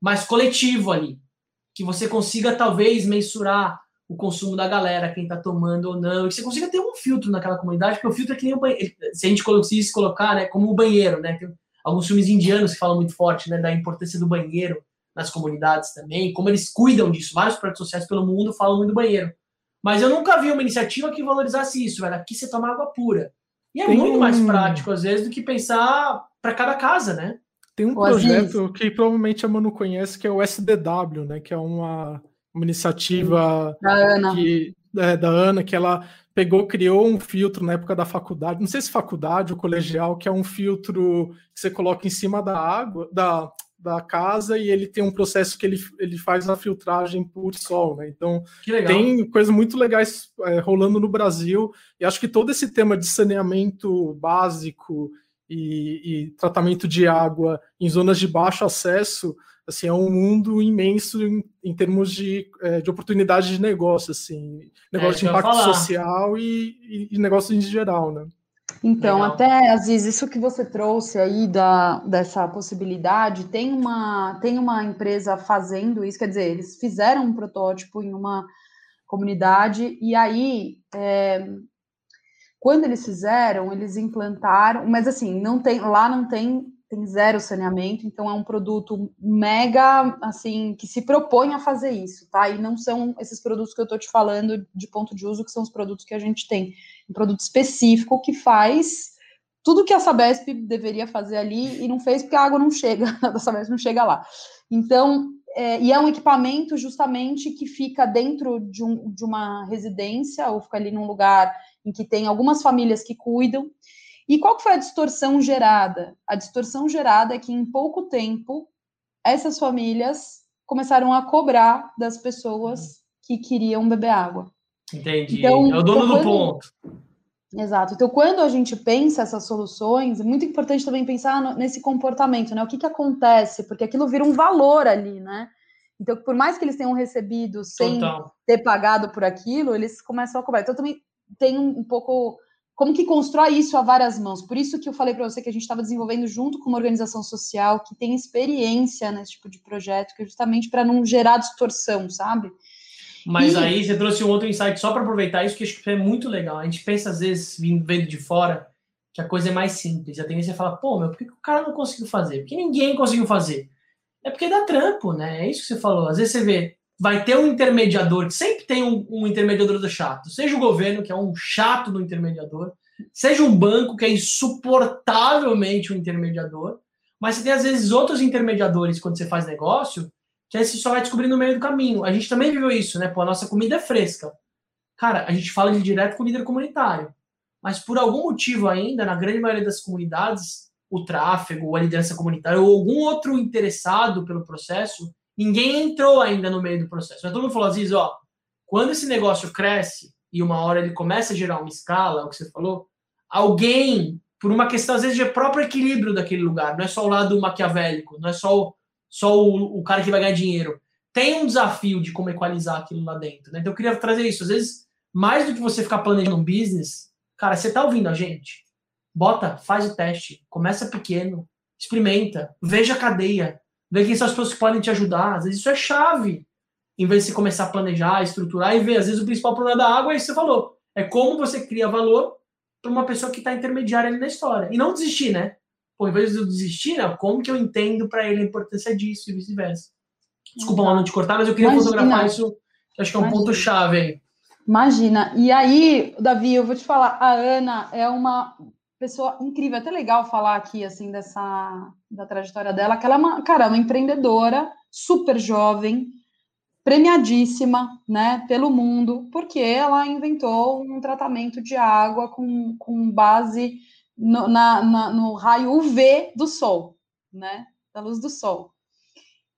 mais coletivo ali. Que você consiga, talvez, mensurar o consumo da galera, quem está tomando ou não, e que você consiga ter um filtro naquela comunidade, porque o filtro é que nem o banheiro. Se a gente conseguisse colocar, né, como o banheiro, né? Tem alguns filmes indianos que falam muito forte, né, da importância do banheiro nas comunidades também, como eles cuidam disso. Vários projetos sociais pelo mundo falam muito do banheiro. Mas eu nunca vi uma iniciativa que valorizasse isso, velho. Aqui você toma água pura. E é Tem muito mais prático, às vezes, do que pensar para cada casa, né? Tem um projeto que provavelmente a Manu conhece, que é o SDW, né? Que é uma, uma iniciativa da Ana. Que, é, da Ana, que ela pegou, criou um filtro na época da faculdade, não sei se faculdade ou colegial, que é um filtro que você coloca em cima da água, da, da casa e ele tem um processo que ele, ele faz a filtragem por sol, né? Então tem coisas muito legais é, rolando no Brasil e acho que todo esse tema de saneamento básico e, e, tratamento de água em zonas de baixo acesso assim é um mundo imenso em, em termos de, é, de oportunidade de negócio assim negócio é, de impacto social e, e, e negócio em geral, né? Então, Legal. até, Aziz, isso que você trouxe aí da, dessa possibilidade, tem uma, tem uma empresa fazendo isso, quer dizer, eles fizeram um protótipo em uma comunidade, e aí, é, quando eles fizeram, eles implantaram, mas assim, não tem, lá não tem tem zero saneamento, então é um produto mega, assim, que se propõe a fazer isso, tá? E não são esses produtos que eu tô te falando de ponto de uso, que são os produtos que a gente tem. Um produto específico que faz tudo que a Sabesp deveria fazer ali e não fez porque a água não chega, a Sabesp não chega lá. Então, é, e é um equipamento justamente que fica dentro de, um, de uma residência ou fica ali num lugar em que tem algumas famílias que cuidam, e qual que foi a distorção gerada? A distorção gerada é que em pouco tempo essas famílias começaram a cobrar das pessoas que queriam beber água. Entendi. Então, é o dono do ponto. Exato. Então, quando a gente pensa essas soluções, é muito importante também pensar nesse comportamento, né? O que, que acontece? Porque aquilo vira um valor ali, né? Então, por mais que eles tenham recebido sem Total. ter pagado por aquilo, eles começam a cobrar. Então, também tem um pouco como que constrói isso a várias mãos. Por isso que eu falei para você que a gente estava desenvolvendo junto com uma organização social que tem experiência nesse tipo de projeto, que é justamente para não gerar distorção, sabe? Mas e... aí você trouxe um outro insight só para aproveitar isso, que acho que é muito legal. A gente pensa, às vezes, vindo de fora, que a coisa é mais simples. A tendência é falar, pô, meu, por que o cara não conseguiu fazer? Por que ninguém conseguiu fazer? É porque dá trampo, né? É isso que você falou. Às vezes você vê, vai ter um intermediador, que sempre tem um, um, intermediador do chato, seja o governo, que é um chato do intermediador, seja um banco, que é insuportavelmente um intermediador, mas você tem às vezes outros intermediadores quando você faz negócio, que aí você só vai descobrir no meio do caminho. A gente também viveu isso, né? Pô, a nossa comida é fresca. Cara, a gente fala de direto com o líder comunitário, mas por algum motivo ainda, na grande maioria das comunidades, o tráfego, a liderança comunitária ou algum outro interessado pelo processo ninguém entrou ainda no meio do processo. Mas todo mundo falou, Aziz, ó, quando esse negócio cresce e uma hora ele começa a gerar uma escala, é o que você falou, alguém, por uma questão às vezes de próprio equilíbrio daquele lugar, não é só o lado maquiavélico, não é só o, só o, o cara que vai ganhar dinheiro, tem um desafio de como equalizar aquilo lá dentro. Né? Então eu queria trazer isso. Às vezes, mais do que você ficar planejando um business, cara, você tá ouvindo a gente? Bota, faz o teste, começa pequeno, experimenta, veja a cadeia, ver quem são as pessoas que podem te ajudar. Às vezes isso é chave. Em vez de você começar a planejar, estruturar e ver, às vezes o principal problema da água é isso que você falou. É como você cria valor para uma pessoa que está intermediária ali na história. E não desistir, né? Pô, em vez de eu desistir, né, como que eu entendo para ele a importância disso e vice-versa. Desculpa, Manu, te cortar, mas eu queria Imagina. fotografar isso, que acho que é um Imagina. ponto chave aí. Imagina. E aí, Davi, eu vou te falar, a Ana é uma pessoa incrível, até legal falar aqui assim dessa da trajetória dela, que ela é uma, cara, uma empreendedora super jovem, premiadíssima, né, pelo mundo, porque ela inventou um tratamento de água com, com base no, na, na, no raio UV do sol, né, da luz do sol.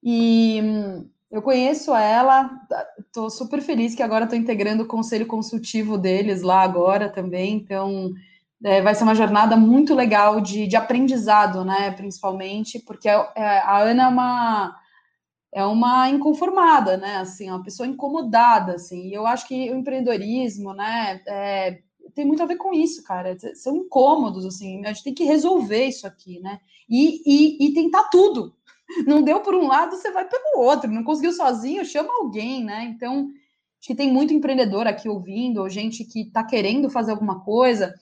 E hum, eu conheço ela, estou super feliz que agora estou integrando o conselho consultivo deles lá agora também, então é, vai ser uma jornada muito legal de, de aprendizado, né, principalmente, porque é, é, a Ana é uma, é uma inconformada, né, assim, uma pessoa incomodada, assim, e eu acho que o empreendedorismo, né, é, tem muito a ver com isso, cara, são incômodos, assim, a gente tem que resolver isso aqui, né, e, e, e tentar tudo, não deu por um lado, você vai pelo outro. Não conseguiu sozinho, chama alguém, né? Então, acho que tem muito empreendedor aqui ouvindo, ou gente que está querendo fazer alguma coisa.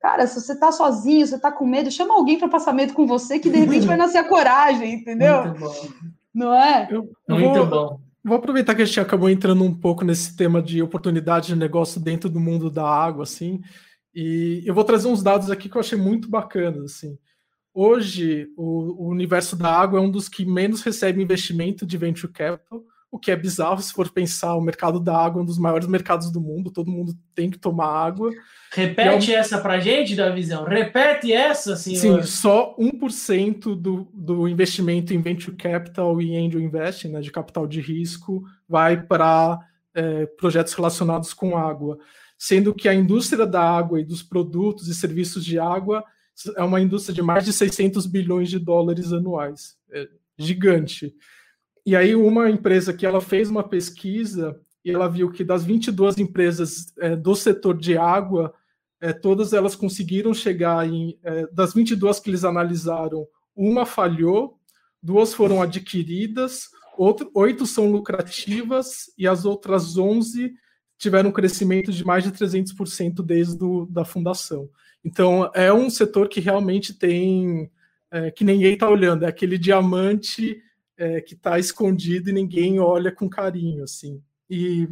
Cara, se você está sozinho, você está com medo, chama alguém para passar medo com você, que de repente vai nascer a coragem, entendeu? Muito bom. Não é? Eu, eu muito vou, bom. Vou aproveitar que a gente acabou entrando um pouco nesse tema de oportunidade de negócio dentro do mundo da água, assim, e eu vou trazer uns dados aqui que eu achei muito bacanas, assim. Hoje, o, o, universo da água é um dos que menos recebe investimento de venture capital, o que é bizarro se for pensar. O mercado da água é um dos maiores mercados do mundo, todo mundo tem que tomar água. Repete é um... essa para gente, da visão. Repete essa, senhor. Sim, só 1% do, do investimento em venture capital e angel investing, né, de capital de risco, vai para é, projetos relacionados com água. Sendo que a indústria da água e dos produtos e serviços de água é uma indústria de mais de 600 bilhões de dólares anuais. É gigante. E aí uma empresa que ela fez uma pesquisa e ela viu que das 22 empresas é, do setor de água, é, todas elas conseguiram chegar em... É, das 22 que eles analisaram, uma falhou, duas foram adquiridas, outro, oito são lucrativas e as outras 11 tiveram um crescimento de mais de 300% desde do, da fundação. Então, é um setor que realmente tem. É, que ninguém está olhando, é aquele diamante é, que está escondido e ninguém olha com carinho, assim. E,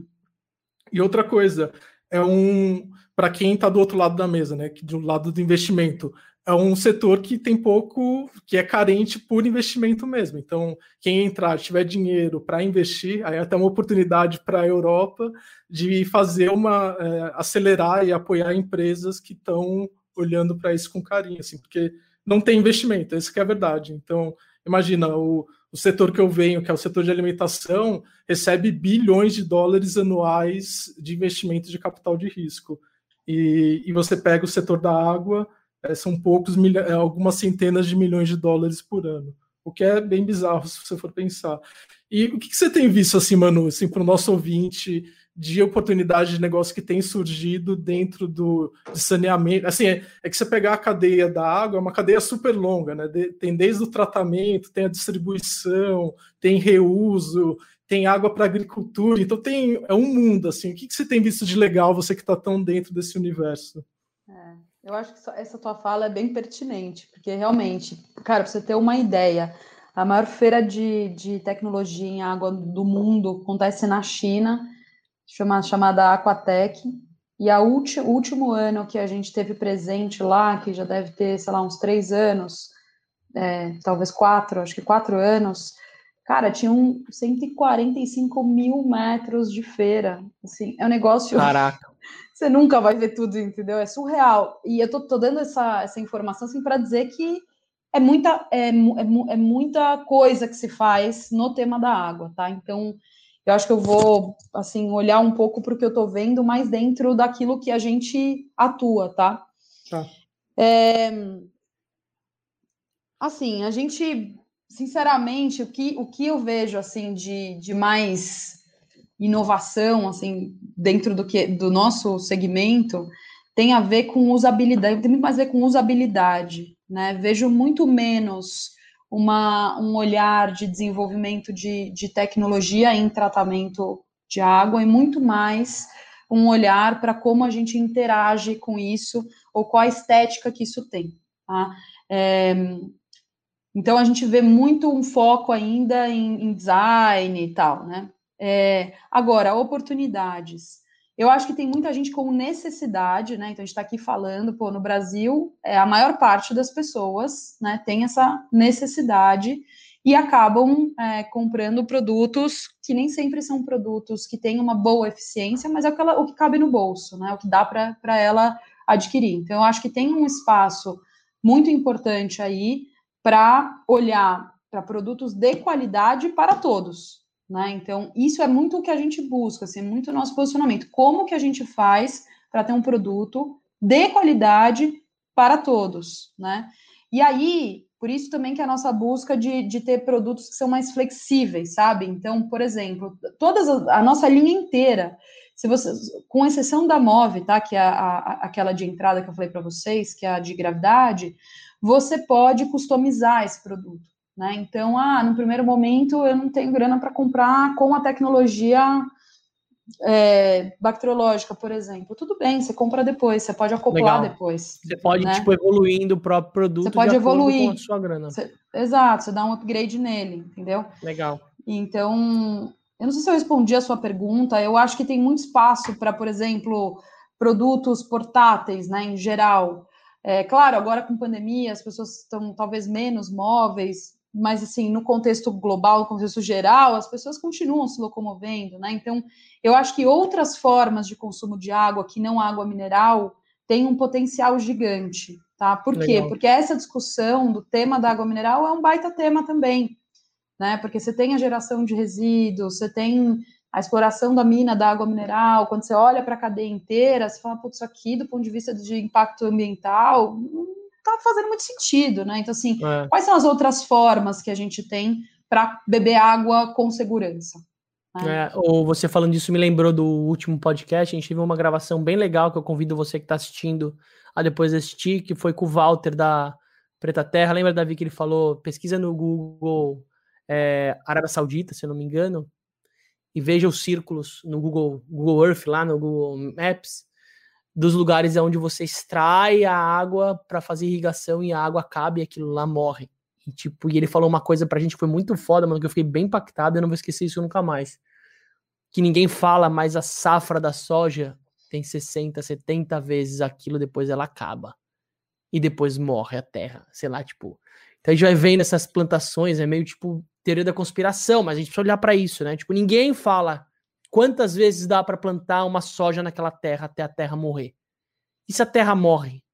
e outra coisa, é um. Para quem está do outro lado da mesa, né, que do lado do investimento, é um setor que tem pouco, que é carente por investimento mesmo. Então, quem entrar, tiver dinheiro para investir, aí é até uma oportunidade para a Europa de fazer uma é, acelerar e apoiar empresas que estão olhando para isso com carinho, assim, porque não tem investimento, essa é a verdade. Então, imagina, o, o setor que eu venho, que é o setor de alimentação, recebe bilhões de dólares anuais de investimento de capital de risco. E, e você pega o setor da água, é, são poucos, é, algumas centenas de milhões de dólares por ano. O que é bem bizarro se você for pensar. E o que, que você tem visto, assim, Manu, assim, para o nosso ouvinte, de oportunidade de negócio que tem surgido dentro do de saneamento. Assim, é, é, que você pegar a cadeia da água, é uma cadeia super longa, né? De, tem desde o tratamento, tem a distribuição, tem reuso, tem água para agricultura. Então tem é um mundo assim. O que, que você tem visto de legal, você que está tão dentro desse universo? É. Eu acho que essa tua fala é bem pertinente, porque realmente, cara, para você ter uma ideia, a maior feira de, de tecnologia em água do mundo acontece na China, chama, chamada Aquatec, e a ulti, o último ano que a gente teve presente lá, que já deve ter, sei lá, uns três anos, é, talvez quatro, acho que quatro anos, cara, tinha um 145 mil metros de feira. Assim, é um negócio. Caraca você nunca vai ver tudo, entendeu? É surreal. E eu tô, tô dando essa, essa informação assim para dizer que é muita, é, é, é, muita coisa que se faz no tema da água, tá? Então, eu acho que eu vou, assim, olhar um pouco para o que eu tô vendo mais dentro daquilo que a gente atua, tá? Tá. É, assim, a gente, sinceramente, o que, o que eu vejo, assim, de, de mais inovação, assim, dentro do que do nosso segmento, tem a ver com usabilidade, tem muito mais a ver com usabilidade, né? Vejo muito menos uma, um olhar de desenvolvimento de, de tecnologia em tratamento de água e muito mais um olhar para como a gente interage com isso ou qual a estética que isso tem. Tá? É, então a gente vê muito um foco ainda em, em design e tal, né? É, agora, oportunidades. Eu acho que tem muita gente com necessidade, né? Então, a gente está aqui falando, pô, no Brasil, é, a maior parte das pessoas né, tem essa necessidade e acabam é, comprando produtos que nem sempre são produtos que têm uma boa eficiência, mas é o que, ela, o que cabe no bolso, né? O que dá para ela adquirir. Então, eu acho que tem um espaço muito importante aí para olhar para produtos de qualidade para todos. Né? Então, isso é muito o que a gente busca, assim, muito o nosso posicionamento. Como que a gente faz para ter um produto de qualidade para todos, né? E aí, por isso também que a nossa busca de, de ter produtos que são mais flexíveis, sabe? Então, por exemplo, todas a, a nossa linha inteira, se você, com exceção da MOV, tá? Que é a, a, aquela de entrada que eu falei para vocês, que é a de gravidade, você pode customizar esse produto. Né? Então, ah, no primeiro momento eu não tenho grana para comprar com a tecnologia é, bacteriológica, por exemplo. Tudo bem, você compra depois, você pode acoplar Legal. depois. Você pode, né? tipo, evoluindo o próprio produto. Você pode evoluir. Com a sua grana. Você, exato, você dá um upgrade nele, entendeu? Legal. Então, eu não sei se eu respondi a sua pergunta, eu acho que tem muito espaço para, por exemplo, produtos portáteis, né, em geral. É, claro, agora com pandemia, as pessoas estão talvez menos móveis, mas assim, no contexto global, no contexto geral, as pessoas continuam se locomovendo, né? Então, eu acho que outras formas de consumo de água, que não água mineral, têm um potencial gigante, tá? Por Legal. quê? Porque essa discussão do tema da água mineral é um baita tema também, né? Porque você tem a geração de resíduos, você tem a exploração da mina da água mineral, quando você olha para a cadeia inteira, você fala, putz, isso aqui, do ponto de vista de impacto ambiental, tá fazendo muito sentido, né? Então, assim, é. quais são as outras formas que a gente tem para beber água com segurança? Né? É, ou você falando disso me lembrou do último podcast, a gente teve uma gravação bem legal que eu convido você que está assistindo a depois assistir, que foi com o Walter da Preta Terra. Lembra, Davi, que ele falou, pesquisa no Google é, Arábia Saudita, se eu não me engano, e veja os círculos no Google, Google Earth, lá no Google Maps, dos lugares onde você extrai a água para fazer irrigação e a água acaba e aquilo lá morre. E, tipo, e ele falou uma coisa pra gente que foi muito foda, mano, que eu fiquei bem impactado, eu não vou esquecer isso nunca mais. Que ninguém fala, mas a safra da soja tem 60, 70 vezes aquilo, depois ela acaba. E depois morre a terra, sei lá, tipo. Então a gente vai vendo essas plantações, é meio tipo teoria da conspiração, mas a gente precisa olhar para isso, né? Tipo, ninguém fala Quantas vezes dá para plantar uma soja naquela terra até a terra morrer? E se a terra morre?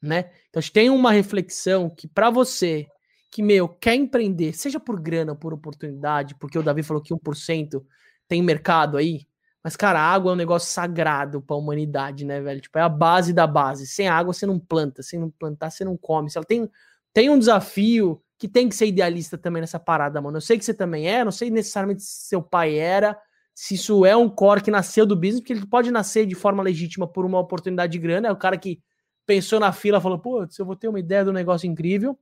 Né? Então, tem uma reflexão que para você que, meu, quer empreender, seja por grana ou por oportunidade, porque o Davi falou que 1% tem mercado aí, mas, cara, a água é um negócio sagrado para a humanidade, né, velho? Tipo, é a base da base. Sem água você não planta, sem não plantar você não come. Se ela tem, tem um desafio que tem que ser idealista também nessa parada, mano. Eu sei que você também é, não sei necessariamente se seu pai era, se isso é um core que nasceu do business, porque ele pode nascer de forma legítima por uma oportunidade de grana, é o cara que pensou na fila, falou, pô, eu vou ter uma ideia do negócio incrível,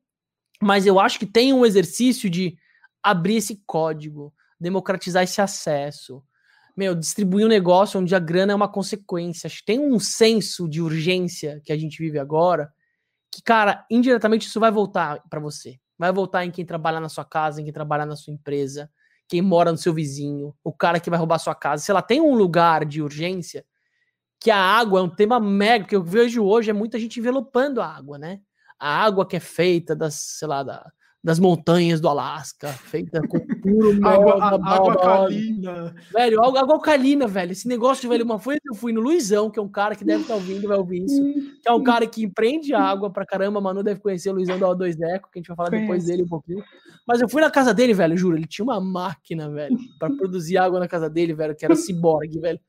mas eu acho que tem um exercício de abrir esse código, democratizar esse acesso, meu, distribuir um negócio onde a grana é uma consequência. Acho que tem um senso de urgência que a gente vive agora, que, cara, indiretamente isso vai voltar para você. Vai voltar em quem trabalha na sua casa, em quem trabalha na sua empresa quem mora no seu vizinho, o cara que vai roubar sua casa. Se ela tem um lugar de urgência, que a água é um tema mega, que eu vejo hoje é muita gente envelopando a água, né? A água que é feita das, sei lá, da, das montanhas do Alasca, feita com puro mel, água, água calina. Velho, água, água calina, velho. Esse negócio, velho, uma vez eu fui no Luizão, que é um cara que deve estar tá ouvindo, vai ouvir isso, que é um cara que empreende água pra caramba, Manu deve conhecer o Luizão da O2 Eco, que a gente vai falar depois dele um pouquinho. Mas eu fui na casa dele, velho, juro, ele tinha uma máquina, velho, para produzir água na casa dele, velho, que era ciborgue, velho.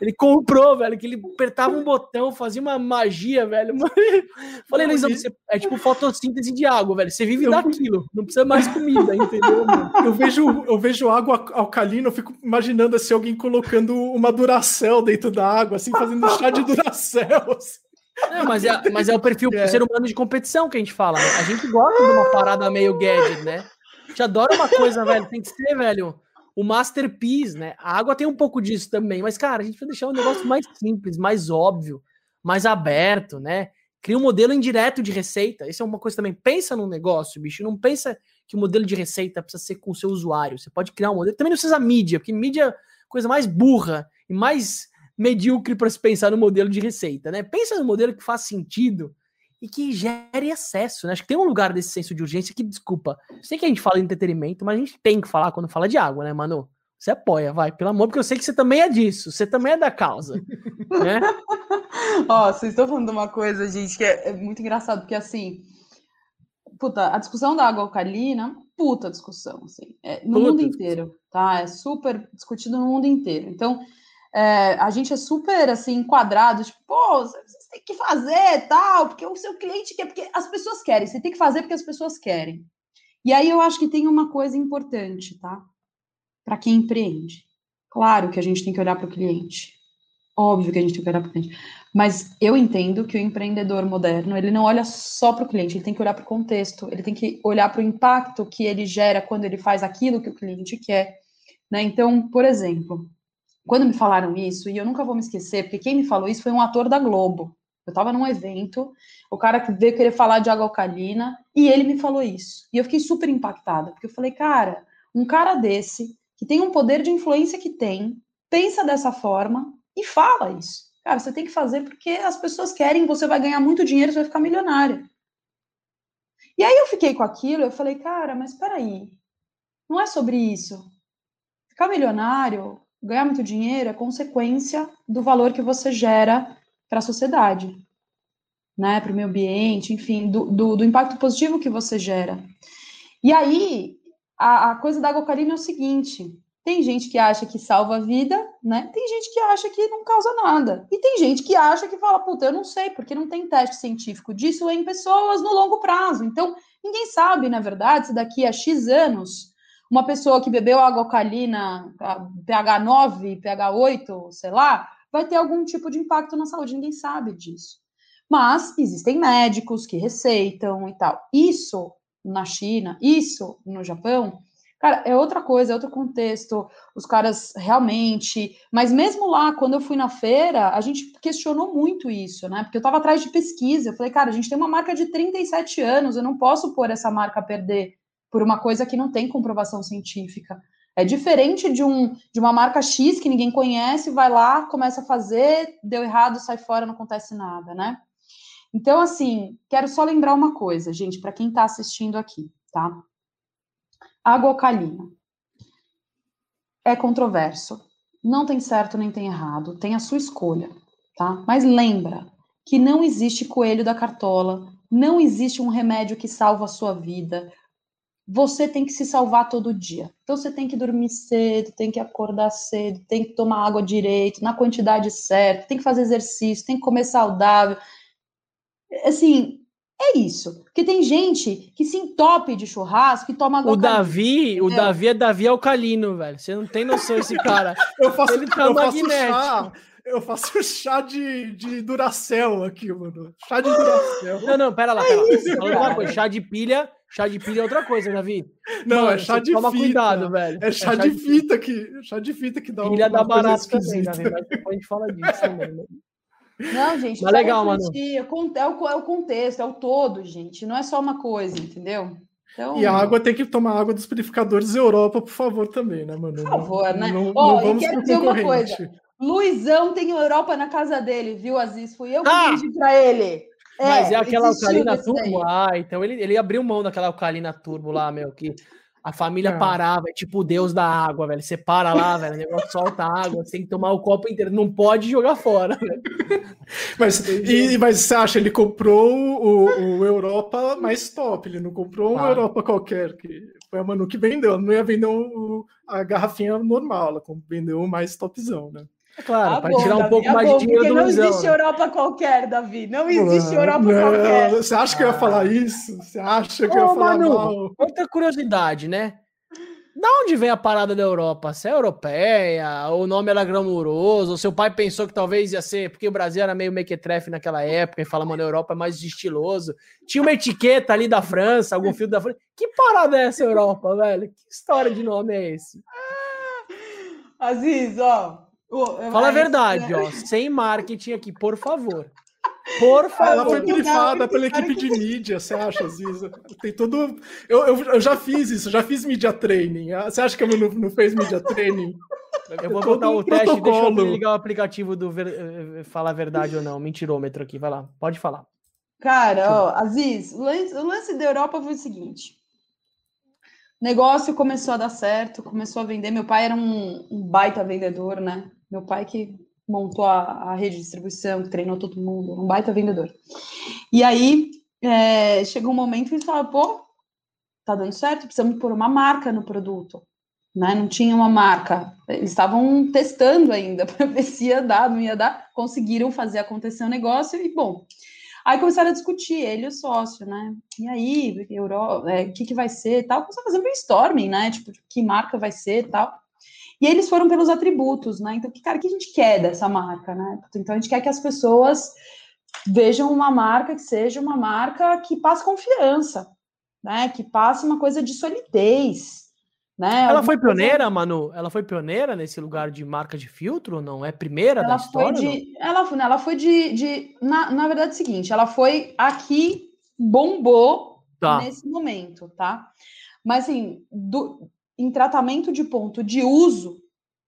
Ele comprou, velho, que ele apertava um botão, fazia uma magia, velho. Falei, Luizão, você é tipo fotossíntese de água, velho. Você vive daquilo não precisa mais comida, entendeu? Mano? Eu vejo, eu vejo água alcalina, eu fico imaginando assim, alguém colocando uma Duracell dentro da água, assim, fazendo chá de Duracell. Assim. Não, mas, é, mas é o perfil é. ser humano de competição que a gente fala. Né? A gente gosta de uma parada meio gadget, né? A gente adora uma coisa, velho. Tem que ser, velho, o masterpiece, né? A água tem um pouco disso também. Mas, cara, a gente vai deixar um negócio mais simples, mais óbvio, mais aberto, né? Cria um modelo indireto de receita. Isso é uma coisa também. Pensa num negócio, bicho. Não pensa que o modelo de receita precisa ser com o seu usuário. Você pode criar um modelo. Também não precisa mídia, porque mídia é coisa mais burra e mais medíocre para se pensar no modelo de receita, né? Pensa no modelo que faz sentido e que gere acesso, né? Acho que tem um lugar desse senso de urgência que, desculpa, sei que a gente fala de entretenimento, mas a gente tem que falar quando fala de água, né, mano? Você apoia, vai, pelo amor, porque eu sei que você também é disso, você também é da causa, né? Ó, vocês estão falando de uma coisa, gente, que é, é muito engraçado, porque assim, puta, a discussão da água alcalina, puta discussão, assim, é, no puta. mundo inteiro, tá? É super discutido no mundo inteiro. Então, é, a gente é super, assim, enquadrado, tipo, pô, vocês têm que fazer, tal, porque o seu cliente quer, porque as pessoas querem, você tem que fazer porque as pessoas querem. E aí eu acho que tem uma coisa importante, tá? Para quem empreende. Claro que a gente tem que olhar para o cliente. Óbvio que a gente tem que olhar para o cliente. Mas eu entendo que o empreendedor moderno, ele não olha só para o cliente, ele tem que olhar para o contexto, ele tem que olhar para o impacto que ele gera quando ele faz aquilo que o cliente quer. Né? Então, por exemplo, quando me falaram isso, e eu nunca vou me esquecer, porque quem me falou isso foi um ator da Globo. Eu estava num evento, o cara que veio querer falar de água alcalina, e ele me falou isso. E eu fiquei super impactada, porque eu falei, cara, um cara desse, que tem um poder de influência que tem, pensa dessa forma e fala isso. Cara, você tem que fazer porque as pessoas querem, você vai ganhar muito dinheiro, você vai ficar milionário. E aí eu fiquei com aquilo, eu falei, cara, mas peraí, não é sobre isso. Ficar milionário, ganhar muito dinheiro é consequência do valor que você gera para a sociedade, né, para o meio ambiente, enfim, do, do, do, impacto positivo que você gera. E aí, a, a coisa da água carina é o seguinte, tem gente que acha que salva a vida, né? Tem gente que acha que não causa nada. E tem gente que acha que fala, puta, eu não sei, porque não tem teste científico disso em pessoas no longo prazo. Então, ninguém sabe, na verdade, se daqui a X anos, uma pessoa que bebeu água alcalina, pH 9, pH 8, sei lá, vai ter algum tipo de impacto na saúde. Ninguém sabe disso. Mas existem médicos que receitam e tal. Isso na China, isso no Japão, Cara, é outra coisa, é outro contexto. Os caras realmente. Mas mesmo lá, quando eu fui na feira, a gente questionou muito isso, né? Porque eu estava atrás de pesquisa. Eu falei, cara, a gente tem uma marca de 37 anos, eu não posso pôr essa marca a perder por uma coisa que não tem comprovação científica. É diferente de, um, de uma marca X que ninguém conhece, vai lá, começa a fazer, deu errado, sai fora, não acontece nada, né? Então, assim, quero só lembrar uma coisa, gente, para quem está assistindo aqui, tá? Água alcalina. É controverso. Não tem certo nem tem errado, tem a sua escolha, tá? Mas lembra que não existe coelho da cartola, não existe um remédio que salva a sua vida. Você tem que se salvar todo dia. Então você tem que dormir cedo, tem que acordar cedo, tem que tomar água direito, na quantidade certa, tem que fazer exercício, tem que comer saudável. Assim, é isso. Porque tem gente que se entope de churrasco e toma água O Davi, o Davi é Davi alcalino, velho. Você não tem noção esse cara. eu faço, Ele tá eu faço chá. Eu faço chá de, de Duracel aqui, mano. Chá de Duracel. Não, não, pera lá, pera lá. É isso, chá de pilha, chá de pilha é outra coisa, Davi. Não, mano, é chá de toma fita. cuidado, velho. É chá, é chá de, de fita que, chá de fita que dá Pilha dá barato também, Davi. Depois a gente fala disso também, né? Não, gente, Mas legal, mano. É o, é o contexto, é o todo, gente. Não é só uma coisa, entendeu? Então... E a água tem que tomar água dos purificadores Europa, por favor, também, né, mano? Por favor, né? Não, oh, não quero dizer uma coisa. Luizão tem Europa na casa dele, viu, Aziz? Fui eu que ah! pedi pra ele. É, Mas é aquela alcalina turbo? Ah, então ele, ele abriu mão daquela alcalina turbo lá, meu, que a família é. parava, é tipo o deus da água, velho. Você para lá, velho, o negócio solta água, você tem que tomar o copo inteiro, não pode jogar fora. Velho. Mas, e, mas você acha, ele comprou o, o Europa mais top, ele não comprou ah. um Europa qualquer, que foi a Manu que vendeu, não ia vender o, a garrafinha normal, ela vendeu o mais topzão, né? É claro, ah, para tirar um Davi, pouco ah, mais bom, de dinheiro do Não existe né? Europa qualquer, Davi. Não existe Europa não, qualquer. Você acha que eu ia falar isso? Você acha que eu ia falar Manu, mal? Outra curiosidade, né? Da onde vem a parada da Europa? Se é europeia, o nome era glamouroso, seu pai pensou que talvez ia ser, porque o Brasil era meio mequetrefe naquela época, e fala, mano, a Europa é mais estiloso. Tinha uma etiqueta ali da França, algum filme da França. Que parada é essa Europa, velho? Que história de nome é esse? Aziz, ó, Fala a verdade, né? ó. Sem marketing aqui, por favor. Por favor. Ela foi brifada pela equipe de mídia, você acha, Ziza? Tem tudo. Eu, eu, eu, já fiz isso, já fiz mídia training. Ah, você acha que eu não, não fez mídia training? Eu vou botar o teste, protocolo. deixa eu ligar o aplicativo do ver... Eh, eh, falar a verdade ou não, mentirômetro aqui, vai lá, pode falar. Cara, ó, Aziz, o lance, o lance da Europa foi o seguinte: negócio começou a dar certo, começou a vender. Meu pai era um, um baita vendedor, né? Meu pai que montou a, a rede de distribuição, treinou todo mundo, um baita vendedor. E aí é, chegou um momento que falaram, pô, tá dando certo, precisamos pôr uma marca no produto. Né? Não tinha uma marca. Eles estavam testando ainda para ver se ia dar, não ia dar. Conseguiram fazer acontecer o um negócio e, bom, Aí começaram a discutir, ele e o sócio, né? E aí, o é, que, que vai ser e tal? Começaram a fazer brainstorming, né? Tipo, que marca vai ser e tal. E eles foram pelos atributos, né? Então, que cara, que a gente quer dessa marca, né? Então, a gente quer que as pessoas vejam uma marca que seja uma marca que passe confiança, né? Que passe uma coisa de solidez, né? Ela foi pioneira, coisa... Manu? Ela foi pioneira nesse lugar de marca de filtro? Não é primeira ela da história? Foi de, ela, foi, ela foi de. de na, na verdade, é o seguinte: ela foi aqui, bombou tá. nesse momento, tá? Mas assim, do, em tratamento de ponto de uso,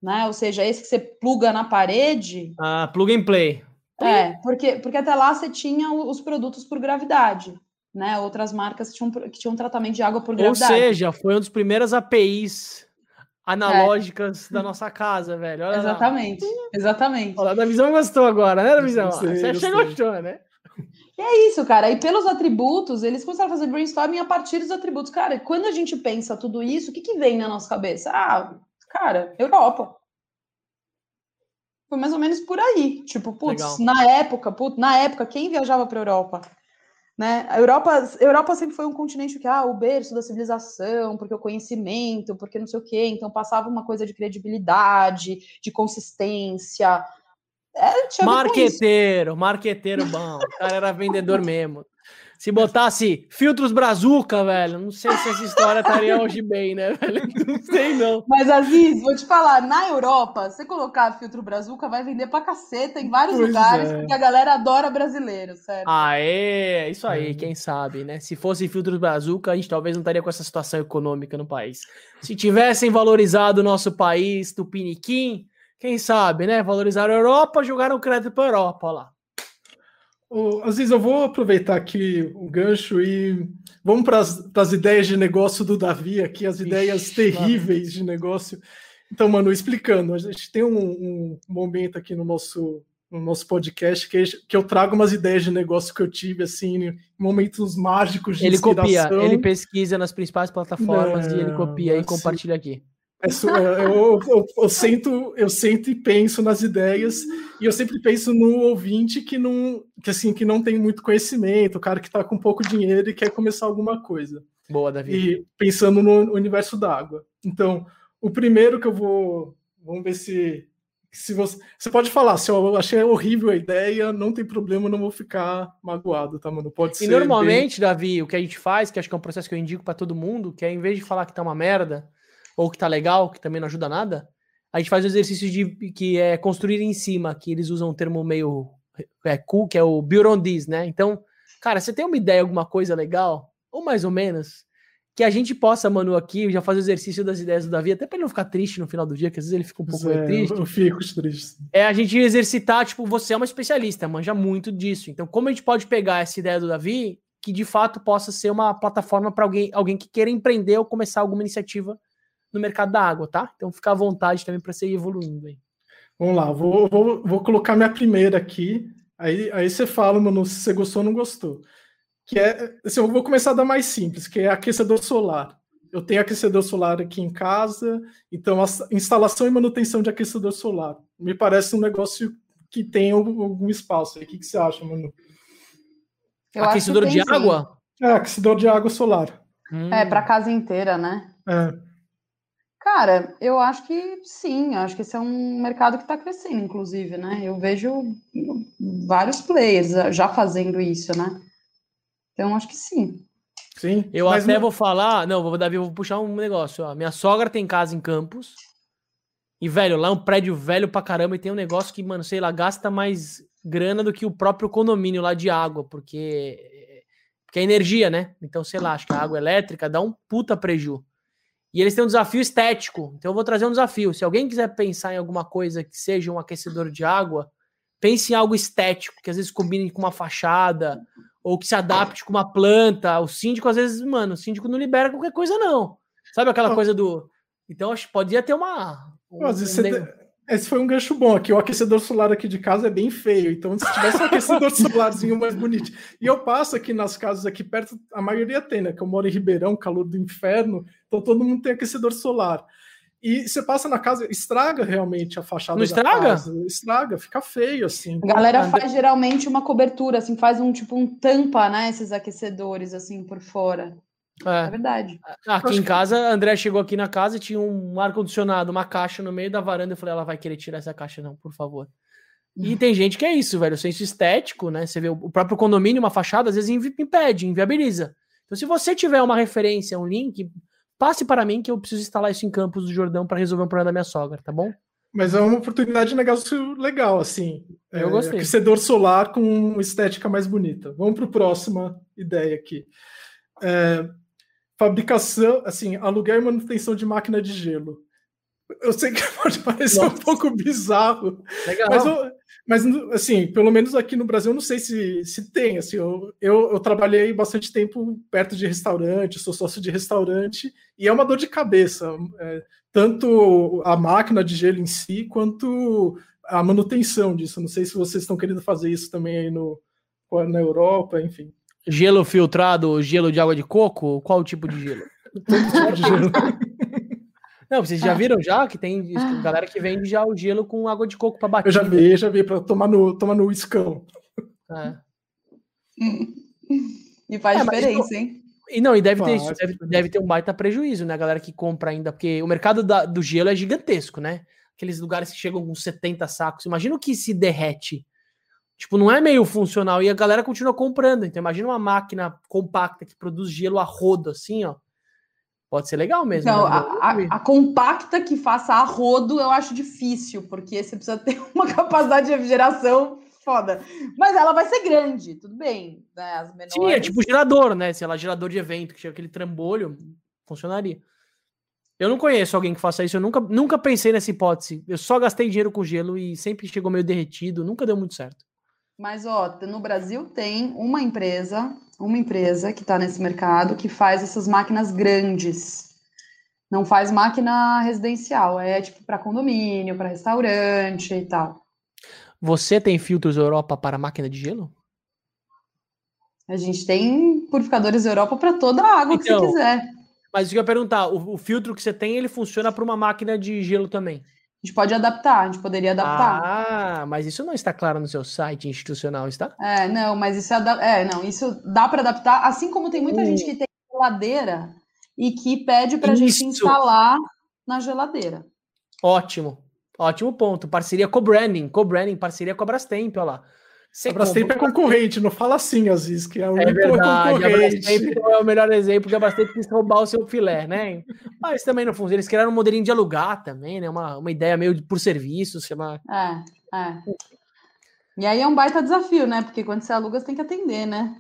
né? Ou seja, esse que você pluga na parede. Ah, plug and play. É, porque, porque até lá você tinha os produtos por gravidade né? Outras marcas que tinham, que tinham tratamento de água por gravidade. Ou seja, foi uma das primeiras APIs analógicas é. da nossa casa, velho. Olha exatamente, lá. exatamente. Olha, a visão gostou agora, né, visão? Você chegou gostou, né? E é isso, cara. E pelos atributos, eles começaram a fazer brainstorming a partir dos atributos. Cara, quando a gente pensa tudo isso, o que, que vem na nossa cabeça? Ah, cara, Europa. Foi mais ou menos por aí. Tipo, putz, na época, putz, na época, quem viajava para Europa? Né? A Europa, a Europa sempre foi um continente que, ah, o berço da civilização, porque o conhecimento, porque não sei o quê, então passava uma coisa de credibilidade, de consistência. É, marqueteiro, marqueteiro bom, o cara era vendedor mesmo. Se botasse filtros brazuca, velho, não sei se essa história estaria hoje bem, né, velho? Não sei, não. Mas, Aziz, vou te falar, na Europa, você colocar filtro brazuca vai vender pra caceta em vários pois lugares, é. porque a galera adora brasileiro, certo? Ah, é, isso aí, quem sabe, né? Se fosse filtro brazuca, a gente talvez não estaria com essa situação econômica no país. Se tivessem valorizado o nosso país, Tupiniquim, quem sabe, né? Valorizaram a Europa, jogaram crédito pra Europa, lá. Oh, Aziz, eu vou aproveitar aqui o gancho e vamos para as ideias de negócio do Davi aqui, as ideias Ixi, terríveis de negócio. Então, Manu, explicando, a gente tem um, um, momento aqui no nosso, no nosso podcast que, que eu trago umas ideias de negócio que eu tive, assim, em momentos mágicos de ele inspiração. Copia, ele pesquisa nas principais plataformas Não, e ele copia e assim, compartilha aqui. É, eu, eu, eu, sento, eu sento e penso nas ideias e eu sempre penso no ouvinte que não, que assim, que não tem muito conhecimento, o cara que está com pouco dinheiro e quer começar alguma coisa. Boa, Davi. E pensando no universo da água. Então, o primeiro que eu vou, vamos ver se se você, você pode falar, se eu achei horrível a ideia, não tem problema, não vou ficar magoado, tá, mano? Pode e ser. E normalmente, bem... Davi, o que a gente faz, que acho que é um processo que eu indico para todo mundo, que é em vez de falar que tá uma merda, ou que tá legal, que também não ajuda nada, a gente faz o exercício de que é construir em cima, que eles usam um termo meio é, cool, que é o build on this, né? Então, cara, você tem uma ideia, alguma coisa legal, ou mais ou menos, que a gente possa, Manu, aqui, já fazer o exercício das ideias do Davi, até para ele não ficar triste no final do dia, que às vezes ele fica um pouco é, triste. Eu fico triste. É a gente exercitar, tipo, você é uma especialista, manja muito disso. Então, como a gente pode pegar essa ideia do Davi, que de fato possa ser uma plataforma para alguém, alguém que queira empreender ou começar alguma iniciativa no mercado da água, tá? Então fica à vontade também para você ir evoluindo aí. Vamos lá, vou, vou, vou colocar minha primeira aqui. Aí, aí você fala, mano, se você gostou ou não gostou. Que é, assim, eu vou começar da mais simples, que é aquecedor solar. Eu tenho aquecedor solar aqui em casa, então a instalação e manutenção de aquecedor solar. Me parece um negócio que tem algum espaço. O que, que você acha, Manu? Eu aquecedor de água? É, aquecedor de água solar. Hum. É, para casa inteira, né? É. Cara, eu acho que sim, acho que esse é um mercado que está crescendo, inclusive, né? Eu vejo vários players já fazendo isso, né? Então, acho que sim. Sim. Eu até não... vou falar, não, vou, Davi, vou puxar um negócio. Ó. Minha sogra tem casa em Campos. E, velho, lá é um prédio velho pra caramba e tem um negócio que, mano, sei lá, gasta mais grana do que o próprio condomínio lá de água, porque, porque é energia, né? Então, sei lá, acho que a água elétrica dá um puta preju. E eles têm um desafio estético. Então eu vou trazer um desafio. Se alguém quiser pensar em alguma coisa que seja um aquecedor de água, pense em algo estético, que às vezes combine com uma fachada, ou que se adapte com uma planta. O síndico, às vezes, mano, o síndico não libera qualquer coisa, não. Sabe aquela coisa do. Então, acho que podia ter uma. Um, às vezes. Você, Esse foi um gancho bom aqui. O aquecedor solar aqui de casa é bem feio. Então, se tivesse um aquecedor solarzinho mais bonito. E eu passo aqui nas casas aqui perto, a maioria tem, né? Que eu moro em Ribeirão, calor do inferno. Então todo mundo tem aquecedor solar. E você passa na casa, estraga realmente a fachada. Não estraga? Casa, estraga, fica feio assim. A galera faz geralmente uma cobertura, assim, faz um tipo um tampa, né? Esses aquecedores assim por fora. É, é verdade. Aqui em casa, a André chegou aqui na casa e tinha um ar-condicionado, uma caixa no meio da varanda. Eu falei, ela vai querer tirar essa caixa, não, por favor. E hum. tem gente que é isso, velho. O senso estético, né? Você vê o próprio condomínio, uma fachada, às vezes impede, inviabiliza. Então, se você tiver uma referência, um link, passe para mim que eu preciso instalar isso em Campos do Jordão para resolver um problema da minha sogra, tá bom? Mas é uma oportunidade de negócio legal, assim. Eu é, gostei. Aquecedor solar com estética mais bonita. Vamos para a próxima ideia aqui. É, fabricação, assim, aluguel e manutenção de máquina de gelo. Eu sei que pode parecer Nossa. um pouco bizarro, Legal. mas, eu, mas assim, pelo menos aqui no Brasil, eu não sei se, se tem. Assim, eu, eu, eu, trabalhei bastante tempo perto de restaurante, sou sócio de restaurante, e é uma dor de cabeça, é, tanto a máquina de gelo em si, quanto a manutenção disso. Não sei se vocês estão querendo fazer isso também aí no, na Europa, enfim. Gelo filtrado, gelo de água de coco? Qual tipo de gelo? Todo tipo de gelo. Não, vocês já viram já que tem galera que vende já o gelo com água de coco para bater. Eu já vi, já vi, para tomar no, tomar no iscão. É. E faz é, diferença, hein? E não, e deve ter, deve, deve, ter um baita prejuízo, né? Galera que compra ainda, porque o mercado da, do gelo é gigantesco, né? Aqueles lugares que chegam com 70 sacos. Imagina o que se derrete. Tipo, não é meio funcional e a galera continua comprando. Então, imagina uma máquina compacta que produz gelo a rodo, assim, ó. Pode ser legal mesmo. Então, a, a, a, compacta que faça a rodo eu acho difícil, porque você precisa ter uma capacidade de refrigeração foda. Mas ela vai ser grande, tudo bem. Né? As menores... Sim, é tipo gerador, né? Sei lá, gerador de evento, que tinha aquele trambolho, funcionaria. Eu não conheço alguém que faça isso, eu nunca, nunca pensei nessa hipótese. Eu só gastei dinheiro com gelo e sempre chegou meio derretido, nunca deu muito certo. Mas, ó, no Brasil tem uma empresa, uma empresa que está nesse mercado que faz essas máquinas grandes. Não faz máquina residencial, é tipo para condomínio, para restaurante e tal. Você tem filtros Europa para máquina de gelo? A gente tem purificadores Europa para toda a água então, que você então, quiser. Mas eu ia perguntar, o, o filtro que você tem, ele funciona para uma máquina de gelo também? A gente pode adaptar, a gente poderia adaptar. Ah, mas isso não está claro no seu site institucional, está? É, não, mas isso é, é não, isso dá para adaptar, assim como tem muita uh. gente que tem geladeira e que pede para a gente instalar na geladeira. Ótimo, ótimo ponto. Parceria com o branding, com o branding, parceria com a Brastemp, olha lá. Você a Brastemp é concorrente, não fala assim, Aziz, que é o é verdade, concorrente. A Brastemp é o melhor exemplo, porque a Brastemp quis roubar o seu filé, né? Mas também não funciona. Eles criaram um modelinho de alugar também, né? Uma, uma ideia meio por serviço, chama... É, é. E aí é um baita desafio, né? Porque quando você aluga, você tem que atender, né?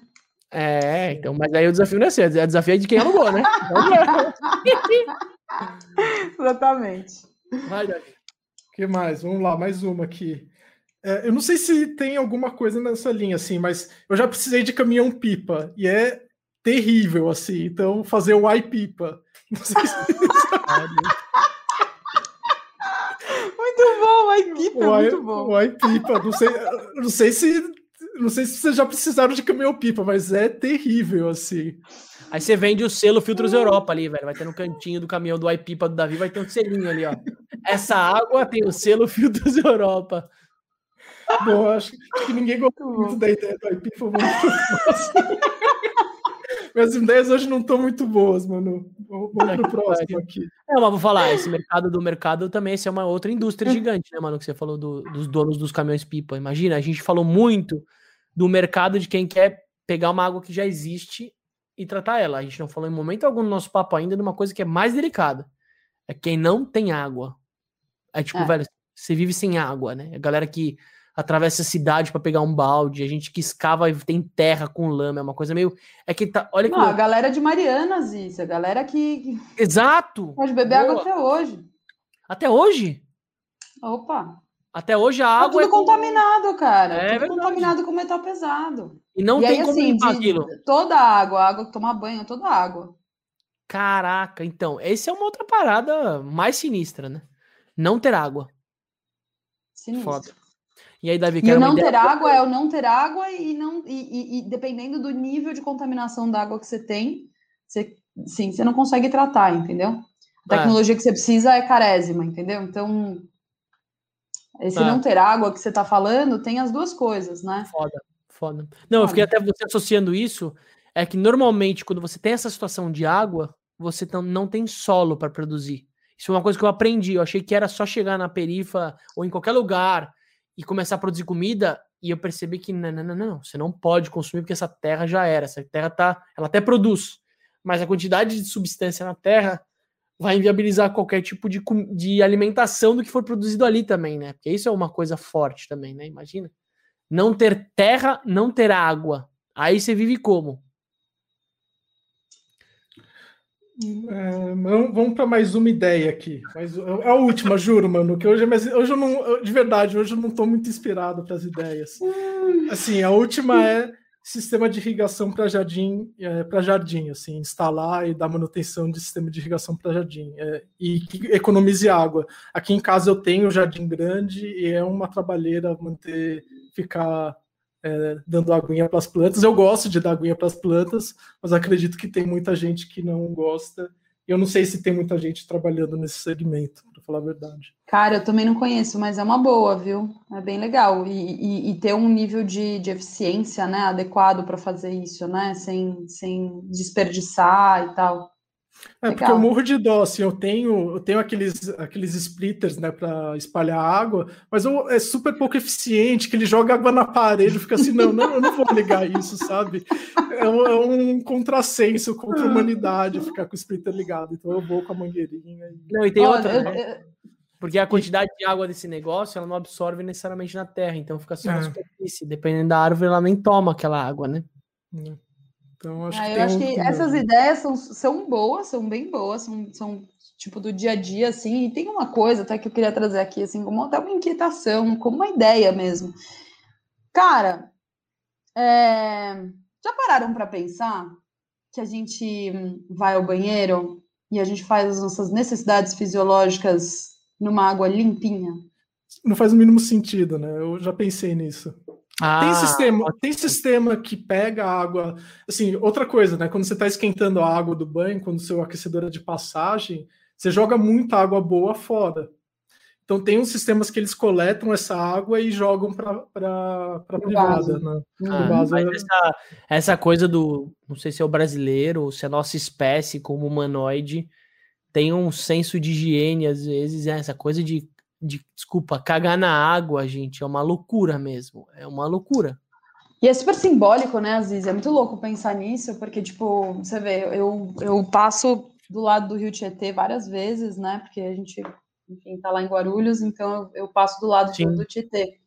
É, então, mas aí o desafio não é seu, é o desafio de quem alugou, né? Exatamente. Vai, Davi. O que mais? Vamos lá, mais uma aqui. É, eu não sei se tem alguma coisa nessa linha, assim, mas eu já precisei de caminhão-pipa e é terrível, assim. Então, fazer o i-pipa. Não sei se Muito bom, o i-pipa é muito bom. O i-pipa, não sei, não sei se não sei se vocês já precisaram de caminhão-pipa, mas é terrível, assim. Aí você vende o selo Filtros Europa ali, velho. Vai ter no cantinho do caminhão do iPipa do Davi, vai ter um selinho ali, ó. Essa água tem o selo Filtros Europa. Bom, acho, acho, que ninguém gostou muito da ideia do IP, foi Minhas ideias hoje não estão muito boas, mano. Vamos pro próximo aqui. É, mas vou falar, esse mercado do mercado também esse é uma outra indústria gigante, né, mano? Que você falou do, dos donos dos caminhões pipa. Imagina, a gente falou muito do mercado de quem quer pegar uma água que já existe e tratar ela. A gente não falou em momento algum no nosso papo ainda de uma coisa que é mais delicada. É quem não tem água. É tipo, é. velho, você vive sem água, né? A galera que atravessa a cidade para pegar um balde, a gente que escava e tem terra com lama, é uma coisa meio. É que tá. Olha Não, que. a galera de Marianas, isso, a galera que. Exato! Pode beber Boa. água até hoje. Até hoje? Opa! Até hoje a tá água. Tá tudo é contaminado, cara. É tudo contaminado com metal pesado. E não e tem aí, como assim, limpar aquilo. Toda a água, a água que tomar banho, toda a água. Caraca, então, essa é uma outra parada mais sinistra, né? Não ter água. Sinistro. Foda. E aí, Davi, e o não ter água é o não ter água e não e, e, e, dependendo do nível de contaminação da água que você tem, você, sim, você não consegue tratar, entendeu? A é. tecnologia é. que você precisa é carésima, entendeu? Então, esse é. não ter água que você está falando tem as duas coisas, né? Foda, foda. Não, eu fiquei até você associando isso, é que normalmente quando você tem essa situação de água, você não tem solo para produzir. Isso é uma coisa que eu aprendi. Eu achei que era só chegar na perifa ou em qualquer lugar e começar a produzir comida. E eu percebi que não, não, não, não, você não pode consumir porque essa terra já era. Essa terra tá, ela até produz, mas a quantidade de substância na terra vai inviabilizar qualquer tipo de, de alimentação do que for produzido ali também, né? Porque isso é uma coisa forte também, né? Imagina. Não ter terra, não ter água. Aí você vive como? É, vamos para mais uma ideia aqui. Mas é a última, juro, mano. Que hoje, mas hoje eu não, de verdade, hoje eu não estou muito inspirado para as ideias. Assim, a última é sistema de irrigação para jardim, é, para jardim, assim, instalar e dar manutenção de sistema de irrigação para jardim é, e que economize água. Aqui em casa eu tenho jardim grande e é uma trabalheira manter, ficar é, dando aguinha para as plantas. Eu gosto de dar aguinha para as plantas, mas acredito que tem muita gente que não gosta. Eu não sei se tem muita gente trabalhando nesse segmento, para falar a verdade. Cara, eu também não conheço, mas é uma boa, viu? É bem legal. E, e, e ter um nível de, de eficiência né, adequado para fazer isso, né? Sem, sem desperdiçar e tal. É, porque eu morro de dó, assim, eu tenho, eu tenho aqueles, aqueles splitters, né, para espalhar água, mas eu, é super pouco eficiente, que ele joga água na parede, fica assim, não, não, eu não vou ligar isso, sabe? É um, é um contrassenso contra a humanidade ficar com o splitter ligado, então eu vou com a mangueirinha. E... Não, e tem outra, né? Porque a quantidade de água desse negócio, ela não absorve necessariamente na terra, então fica só na é. superfície, dependendo da árvore, ela nem toma aquela água, né? É. Então, acho ah, que eu acho um... que essas ideias são, são boas, são bem boas, são, são tipo do dia a dia, assim, e tem uma coisa até que eu queria trazer aqui, assim, como até uma inquietação, como uma ideia mesmo. Cara, é... já pararam para pensar que a gente vai ao banheiro e a gente faz as nossas necessidades fisiológicas numa água limpinha? Não faz o mínimo sentido, né? Eu já pensei nisso. Ah, tem, sistema, tem sistema que pega a água. Assim, outra coisa, né? Quando você está esquentando a água do banho, quando o seu aquecedor é de passagem, você joga muita água boa fora. Então tem uns sistemas que eles coletam essa água e jogam para a privada. Né? Ah, essa, essa coisa do. Não sei se é o brasileiro ou se é a nossa espécie como humanoide tem um senso de higiene, às vezes, é essa coisa de de, desculpa, cagar na água, gente, é uma loucura mesmo. É uma loucura. E é super simbólico, né, Aziz? É muito louco pensar nisso, porque, tipo, você vê, eu, eu passo do lado do Rio Tietê várias vezes, né? Porque a gente, enfim, tá lá em Guarulhos, então eu, eu passo do lado do Tietê.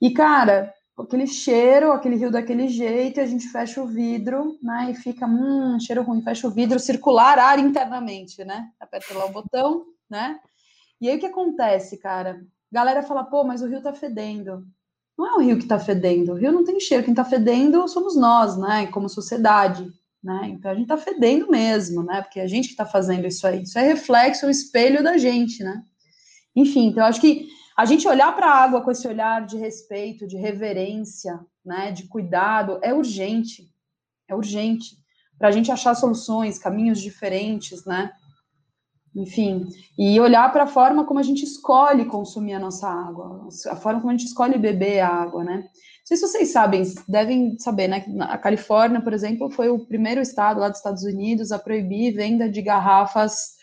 E, cara, aquele cheiro, aquele rio daquele jeito, a gente fecha o vidro, né? E fica, hum, cheiro ruim, fecha o vidro, circular ar internamente, né? Aperta lá o botão, né? E aí o que acontece, cara? Galera fala, pô, mas o rio tá fedendo. Não é o rio que tá fedendo, o rio não tem cheiro, quem tá fedendo somos nós, né? Como sociedade, né? Então a gente tá fedendo mesmo, né? Porque é a gente que tá fazendo isso aí. Isso é reflexo, o espelho da gente, né? Enfim, então eu acho que a gente olhar para a água com esse olhar de respeito, de reverência, né, de cuidado, é urgente. É urgente para a gente achar soluções, caminhos diferentes, né? Enfim, e olhar para a forma como a gente escolhe consumir a nossa água, a forma como a gente escolhe beber a água, né? Não sei se vocês sabem, devem saber, né? A Califórnia, por exemplo, foi o primeiro estado lá dos Estados Unidos a proibir venda de garrafas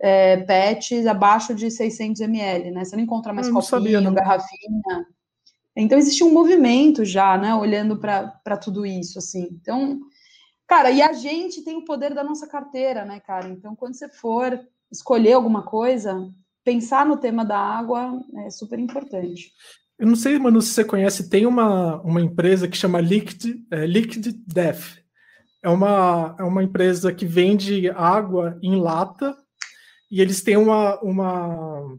é, PET abaixo de 600 ml, né? Você não encontra mais copinho, sabia, não. garrafinha. Então existe um movimento já, né? Olhando para tudo isso, assim. Então, cara, e a gente tem o poder da nossa carteira, né, cara? Então, quando você for escolher alguma coisa, pensar no tema da água é super importante. Eu não sei, mano, se você conhece, tem uma, uma empresa que chama Liquid, é, Liquid Death. É uma, é uma empresa que vende água em lata e eles têm uma, uma,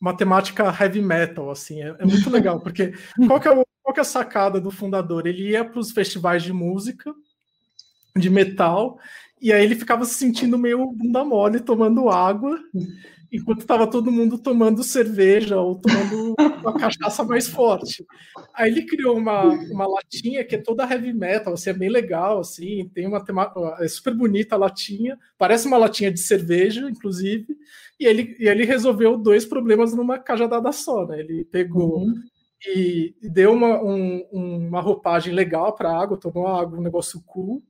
uma temática heavy metal, assim, é, é muito legal, porque qual que, é o, qual que é a sacada do fundador? Ele ia para os festivais de música, de metal, E aí ele ficava se sentindo meio bunda mole tomando água, enquanto estava todo mundo tomando cerveja ou tomando uma cachaça mais forte. Aí ele criou uma, uma latinha que é toda heavy metal, assim, é bem legal, assim, tem uma temática, é super bonita a latinha, parece uma latinha de cerveja, inclusive, e ele, e ele resolveu dois problemas numa cajadada só, né? Ele pegou uhum. e deu uma, um, uma roupagem legal para a água, tomou água, um negócio cool,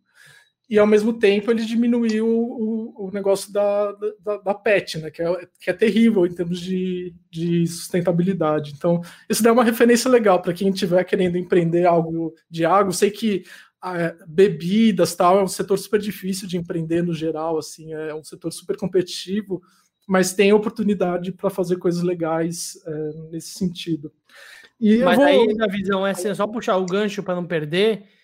e ao mesmo tempo ele diminuiu o, o negócio da, da, da, PET, né, que é, que é terrível em termos de, de sustentabilidade. Então, isso dá uma referência legal para quem estiver querendo empreender algo de água. Eu sei que é, bebidas tal é um setor super difícil de empreender no geral, assim, é um setor super competitivo, mas tem oportunidade para fazer coisas legais é, nesse sentido. E mas vou... aí, da visão, é só puxar o gancho para não perder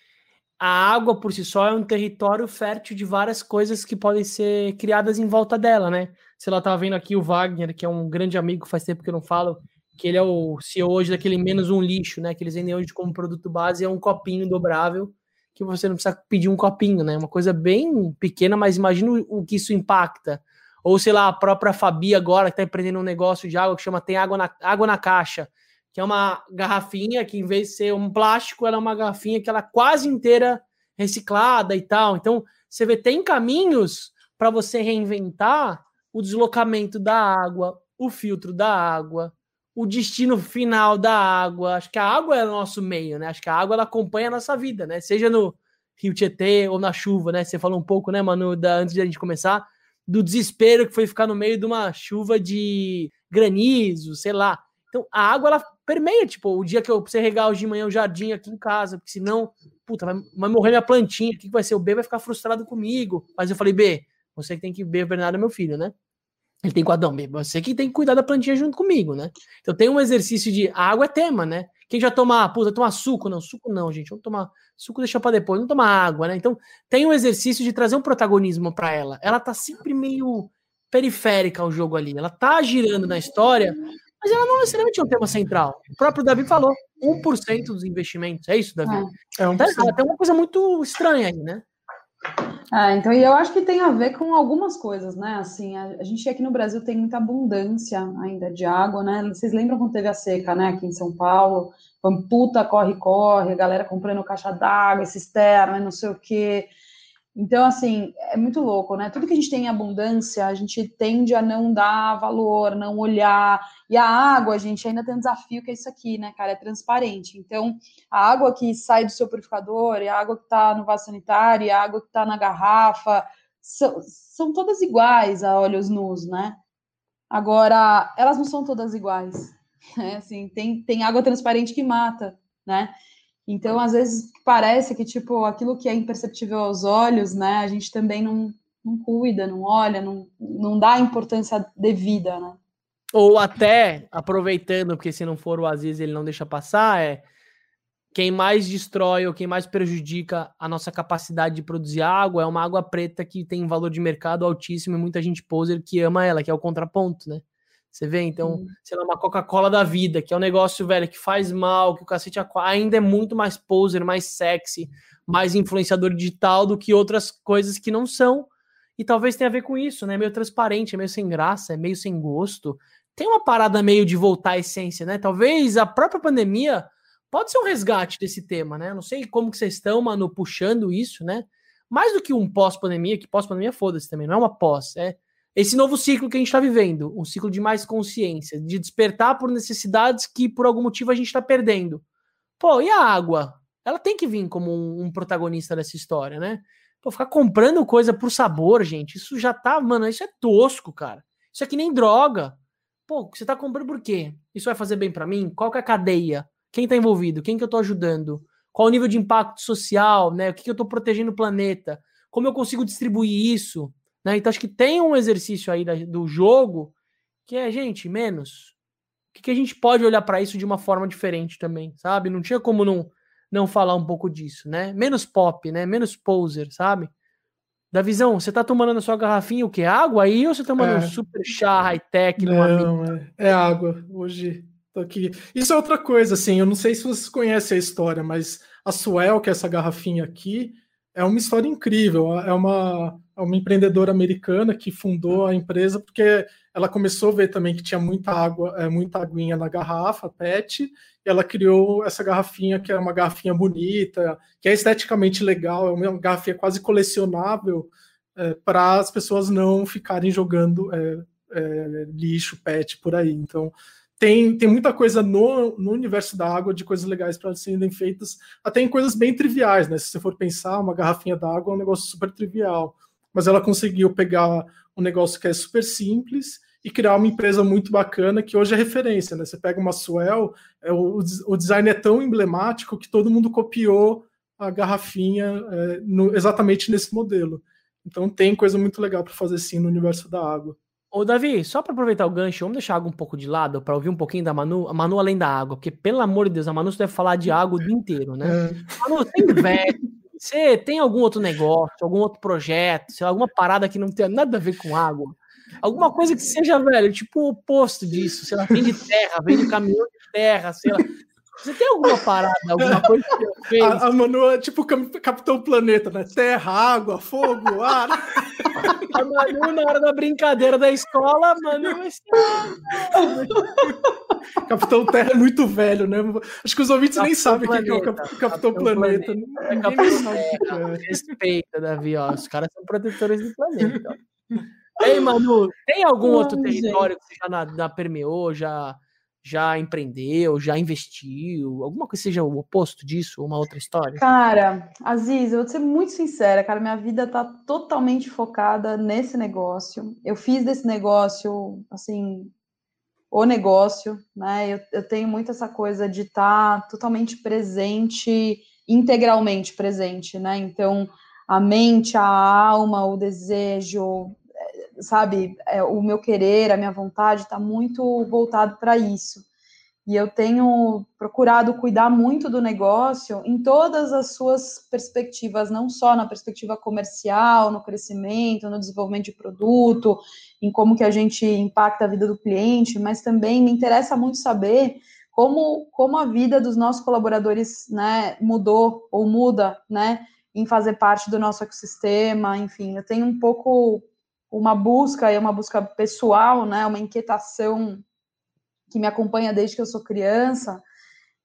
a água por si só é um território fértil de várias coisas que podem ser criadas em volta dela, né? Se ela tá vendo aqui o Wagner, que é um grande amigo, faz tempo que eu não falo, que ele é o CEO hoje daquele menos um lixo, né? Que eles vendem hoje como produto base, é um copinho dobrável, que você não precisa pedir um copinho, né? Uma coisa bem pequena, mas imagina o que isso impacta. Ou, sei lá, a própria Fabi agora, que tá empreendendo um negócio de água que chama Tem Água na, água na Caixa que é uma garrafinha que, em vez de ser um plástico, ela é uma garrafinha que ela é quase inteira reciclada e tal. Então, você vê, tem caminhos para você reinventar o deslocamento da água, o filtro da água, o destino final da água. Acho que a água é o nosso meio, né? Acho que a água ela acompanha a nossa vida, né? Seja no Rio Tietê ou na chuva, né? Você falou um pouco, né, Manu, da, antes de a gente começar, do desespero que foi ficar no meio de uma chuva de granizo, sei lá. Então, a água ela permeia, tipo, o dia que eu precisei regar hoje de manhã o jardim aqui em casa, porque senão, puta, vai, vai morrer minha plantinha, o que, que vai ser? O B vai ficar frustrado comigo. Mas eu falei, B, você que tem que ver, o Bernardo é meu filho, né? Ele tem quadrão, B, você que tem que cuidar da plantinha junto comigo, né? Então tem um exercício de a água é tema, né? Quem já toma, puta, tomar suco? Não, suco não, gente. Vamos tomar suco, deixa para depois, não tomar água, né? Então tem um exercício de trazer um protagonismo para ela. Ela tá sempre meio periférica ao jogo ali. Ela tá girando na história, mas ela não necessariamente é um tema central. O próprio Davi falou, 1% dos investimentos. É isso, Davi? É, é 1%. Então, tem uma coisa muito estranha aí, né? É, então, e eu acho que tem a ver com algumas coisas, né? Assim, a, a, gente aqui no Brasil tem muita abundância ainda de água, né? Vocês lembram quando teve a seca, né? Aqui em São Paulo, puta corre, corre, a galera comprando caixa d'água, cisterna, não sei o quê. Então, assim, é muito louco, né? Tudo que a gente tem em abundância, a gente tende a não dar valor, não olhar. E a água, a gente ainda tem um desafio que é isso aqui, né, cara? É transparente. Então, a água que sai do seu purificador, a água que está no vaso sanitário, a água que está na garrafa, são, são todas iguais a olhos nus, né? Agora, elas não são todas iguais. Né? Assim, tem, tem água transparente que mata, né? Então, às vezes, parece que, tipo, aquilo que é imperceptível aos olhos, né, a gente também não, não cuida, não olha, não, não dá a importância devida, né? Ou até, aproveitando, porque se não for o Aziz, ele não deixa passar, é quem mais destrói ou quem mais prejudica a nossa capacidade de produzir água é uma água preta que tem um valor de mercado altíssimo e muita gente poser que ama ela, que é o contraponto, né? Você vê, então, hum. sei lá, uma Coca-Cola da vida, que é um negócio, velho, que faz mal, que o cacete ainda é muito mais poser, mais sexy, mais influenciador digital do que outras coisas que não são. E talvez tenha a ver com isso, né? Meio transparente, é meio sem graça, é meio sem gosto. Tem uma parada meio de voltar à essência, né? Talvez a própria pandemia pode ser um resgate desse tema, né? Não sei como que vocês estão, mano, puxando isso, né? Mais do que um pós-pandemia, que pós-pandemia foda-se também, não é uma pós, é esse novo ciclo que a gente está vivendo, um ciclo de mais consciência, de despertar por necessidades que por algum motivo a gente está perdendo. Pô, e a água? Ela tem que vir como um, um, protagonista dessa história, né? Pô, ficar comprando coisa por sabor, gente, isso já tá, mano, isso é tosco, cara. Isso é que nem droga. Pô, você tá comprando por quê? Isso vai fazer bem para mim? Qual que é a cadeia? Quem tá envolvido? Quem que eu tô ajudando? Qual o nível de impacto social, né? O que, que eu tô protegendo o planeta? Como eu consigo distribuir isso? Né? Então acho que tem um exercício aí da, do jogo que é, gente, menos. O que, que a gente pode olhar para isso de uma forma diferente também, sabe? Não tinha como não, não falar um pouco disso, né? Menos pop, né? Menos poser, sabe? Da visão, você tá tomando na sua garrafinha o que? Água aí ou você tá tomando é. um super chá high-tech? Não, é, é água. Hoje tô aqui. Isso é outra coisa, assim, eu não sei se vocês conhecem a história, mas a Suel, que é essa garrafinha aqui, é uma história incrível. É uma uma empreendedora americana que fundou a empresa porque ela começou a ver também que tinha muita água, é, muita aguinha na garrafa PET, e ela criou essa garrafinha que é uma garrafinha bonita, que é esteticamente legal, é uma garrafinha quase colecionável é, para as pessoas não ficarem jogando é, é, lixo PET por aí. Então tem, tem muita coisa no, no universo da água de coisas legais para serem feitas, até em coisas bem triviais, né? Se você for pensar, uma garrafinha d'água é um negócio super trivial, mas ela conseguiu pegar um negócio que é super simples e criar uma empresa muito bacana que hoje é referência, né? Você pega uma Swell, é, o, o design é tão emblemático que todo mundo copiou a garrafinha é, no, exatamente nesse modelo. Então tem coisa muito legal para fazer sim no universo da água. Ô, Davi, só para aproveitar o gancho, vamos deixar a água um pouco de lado para ouvir um pouquinho da Manu. A Manu além da água, porque pelo amor de Deus, a Manu deve falar de água o dia inteiro, né? É. Manu, tem velho. Você tem algum outro negócio, algum outro projeto, sei lá, alguma parada que não tenha nada a ver com água? Alguma coisa que seja, velho, tipo o oposto disso, sei lá, vem de terra, vem de caminhão de terra, sei lá. Você tem alguma parada, alguma coisa que fez? A, a Manu é tipo Capitão Planeta, né? Terra, água, fogo, ar. A Manu, na hora da brincadeira da escola, Manu vai Capitão Terra é muito velho, né? Acho que os ouvintes Capitão nem sabem o que é o Cap Capitão, Capitão Planeta. planeta. É Capitão Terra. Respeita, Davi, ó. Os caras são protetores do planeta. Ei, Manu, tem algum outro território que você já na, permeou, já já empreendeu, já investiu, alguma coisa seja o oposto disso, uma outra história? Cara, Aziz, eu vou ser muito sincera, cara, minha vida tá totalmente focada nesse negócio. Eu fiz desse negócio, assim, o negócio, né? Eu, eu tenho muito essa coisa de estar tá totalmente presente, integralmente presente, né? Então, a mente, a alma, o desejo, sabe, é, o meu querer, a minha vontade está muito voltado para isso. E eu tenho procurado cuidar muito do negócio em todas as suas perspectivas, não só na perspectiva comercial, no crescimento, no desenvolvimento de produto, em como que a gente impacta a vida do cliente, mas também me interessa muito saber como, como a vida dos nossos colaboradores né, mudou ou muda, né, em fazer parte do nosso ecossistema, enfim, eu tenho um pouco uma busca, é uma busca pessoal, né, uma inquietação que me acompanha desde que eu sou criança,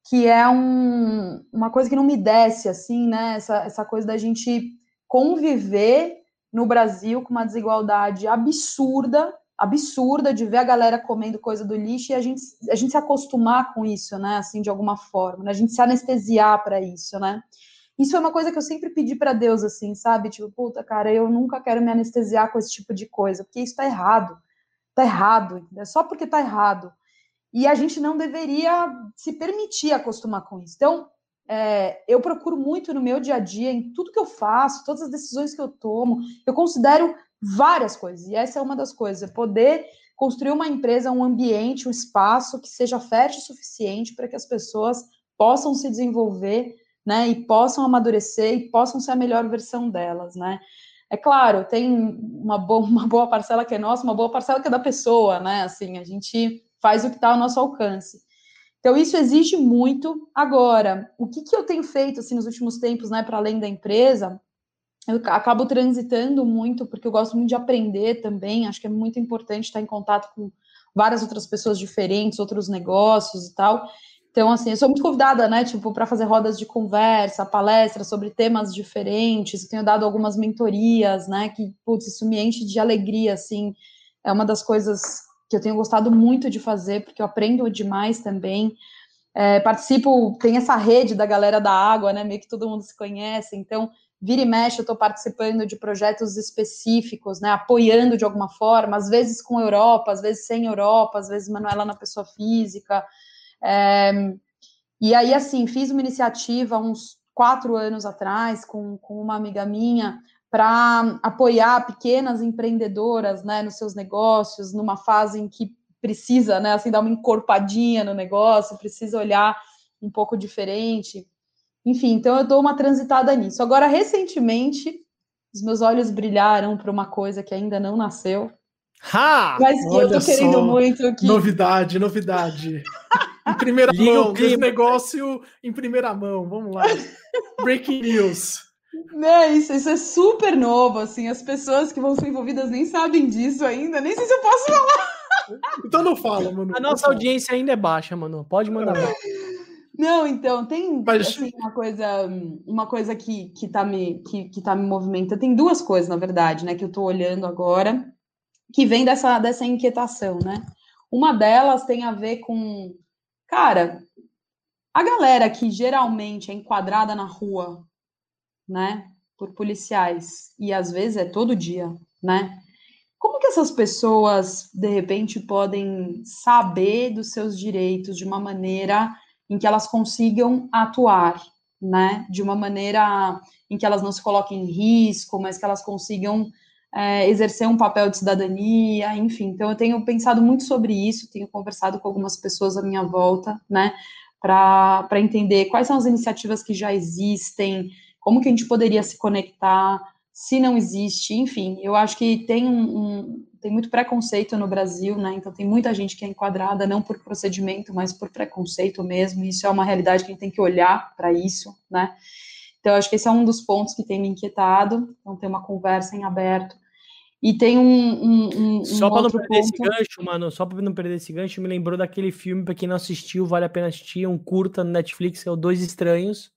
que é um, uma coisa que não me desce, assim, né, essa, essa coisa da gente conviver no Brasil com uma desigualdade absurda, absurda de ver a galera comendo coisa do lixo e a gente, a gente se acostumar com isso, né, assim, de alguma forma, né? a gente se anestesiar para isso, né, isso é uma coisa que eu sempre pedi para Deus, assim, sabe? Tipo, puta, cara, eu nunca quero me anestesiar com esse tipo de coisa, porque isso tá errado. Tá errado, é só porque tá errado. E a gente não deveria se permitir acostumar com isso. Então, é, eu procuro muito no meu dia a dia, em tudo que eu faço, todas as decisões que eu tomo, eu considero várias coisas, e essa é uma das coisas, é poder construir uma empresa, um ambiente, um espaço que seja fértil o suficiente para que as pessoas possam se desenvolver né, e possam amadurecer e possam ser a melhor versão delas, né. É claro, tem uma uma boa parcela que é nossa, uma boa parcela que é da pessoa, né, assim, a gente faz o que está ao nosso alcance. Então, isso exige muito. Agora, o que, que eu tenho feito, assim, nos últimos tempos, né, para além da empresa, eu acabo transitando muito, porque eu gosto muito de aprender também, acho que é muito importante estar em contato com várias outras pessoas diferentes, outros negócios e tal, então, assim, eu sou muito convidada, né, tipo, para fazer rodas de conversa, palestras sobre temas diferentes, eu tenho dado algumas mentorias, né, que, putz, isso me enche de alegria, assim, é uma das coisas que eu tenho gostado muito de fazer, porque eu aprendo demais também, é, participo, tem essa rede da galera da água, né, meio que todo mundo se conhece, então, vira e mexe, eu estou participando de projetos específicos, né, apoiando de alguma forma, às vezes com Europa, às vezes sem Europa, às vezes Manuela na pessoa física, é, e aí, assim, fiz uma iniciativa uns quatro anos atrás com, com uma amiga minha para apoiar pequenas empreendedoras, né, nos seus negócios, numa fase em que precisa, né, assim, dar uma encorpadinha no negócio, precisa olhar um pouco diferente. Enfim, então eu dou uma transitada nisso. Agora, recentemente, os meus olhos brilharam para uma coisa que ainda não nasceu. Ha! Mas que eu tô querendo só. muito que... Novidade, novidade. Em primeira mão, esse negócio em primeira mão. Vamos lá. Breaking news. É, isso, isso é super novo, assim, as pessoas que vão ser envolvidas nem sabem disso ainda, nem sei se eu posso falar. Então não fala, mano. A nossa audiência ainda é baixa, mano. Pode mandar. É. Não, então, tem Mas... assim, uma coisa, uma coisa que, que, tá me, que, que tá me movimentando. Tem duas coisas, na verdade, né, que eu tô olhando agora, que vem dessa, dessa inquietação, né? Uma delas tem a ver com, cara, a galera que geralmente é enquadrada na rua, né, por policiais, e às vezes é todo dia, né? Como que essas pessoas, de repente, podem saber dos seus direitos de uma maneira em que elas consigam atuar, né? De uma maneira em que elas não se coloquem em risco, mas que elas consigam é, exercer um papel de cidadania, enfim. Então, eu tenho pensado muito sobre isso, tenho conversado com algumas pessoas à minha volta, né? Para entender quais são as iniciativas que já existem, como que a gente poderia se conectar, se não existe, enfim, eu acho que tem um, um, tem muito preconceito no Brasil, né? Então tem muita gente que é enquadrada não por procedimento, mas por preconceito mesmo. E isso é uma realidade que a gente tem que olhar para isso, né? Então acho que esse é um dos pontos que tem me inquietado. Então ter uma conversa em aberto. E tem um, um, um só para não perder ponto... esse gancho, mano, só para não perder esse gancho, me lembrou daquele filme para quem não assistiu, vale a pena assistir, um curta no Netflix, é o Dois Estranhos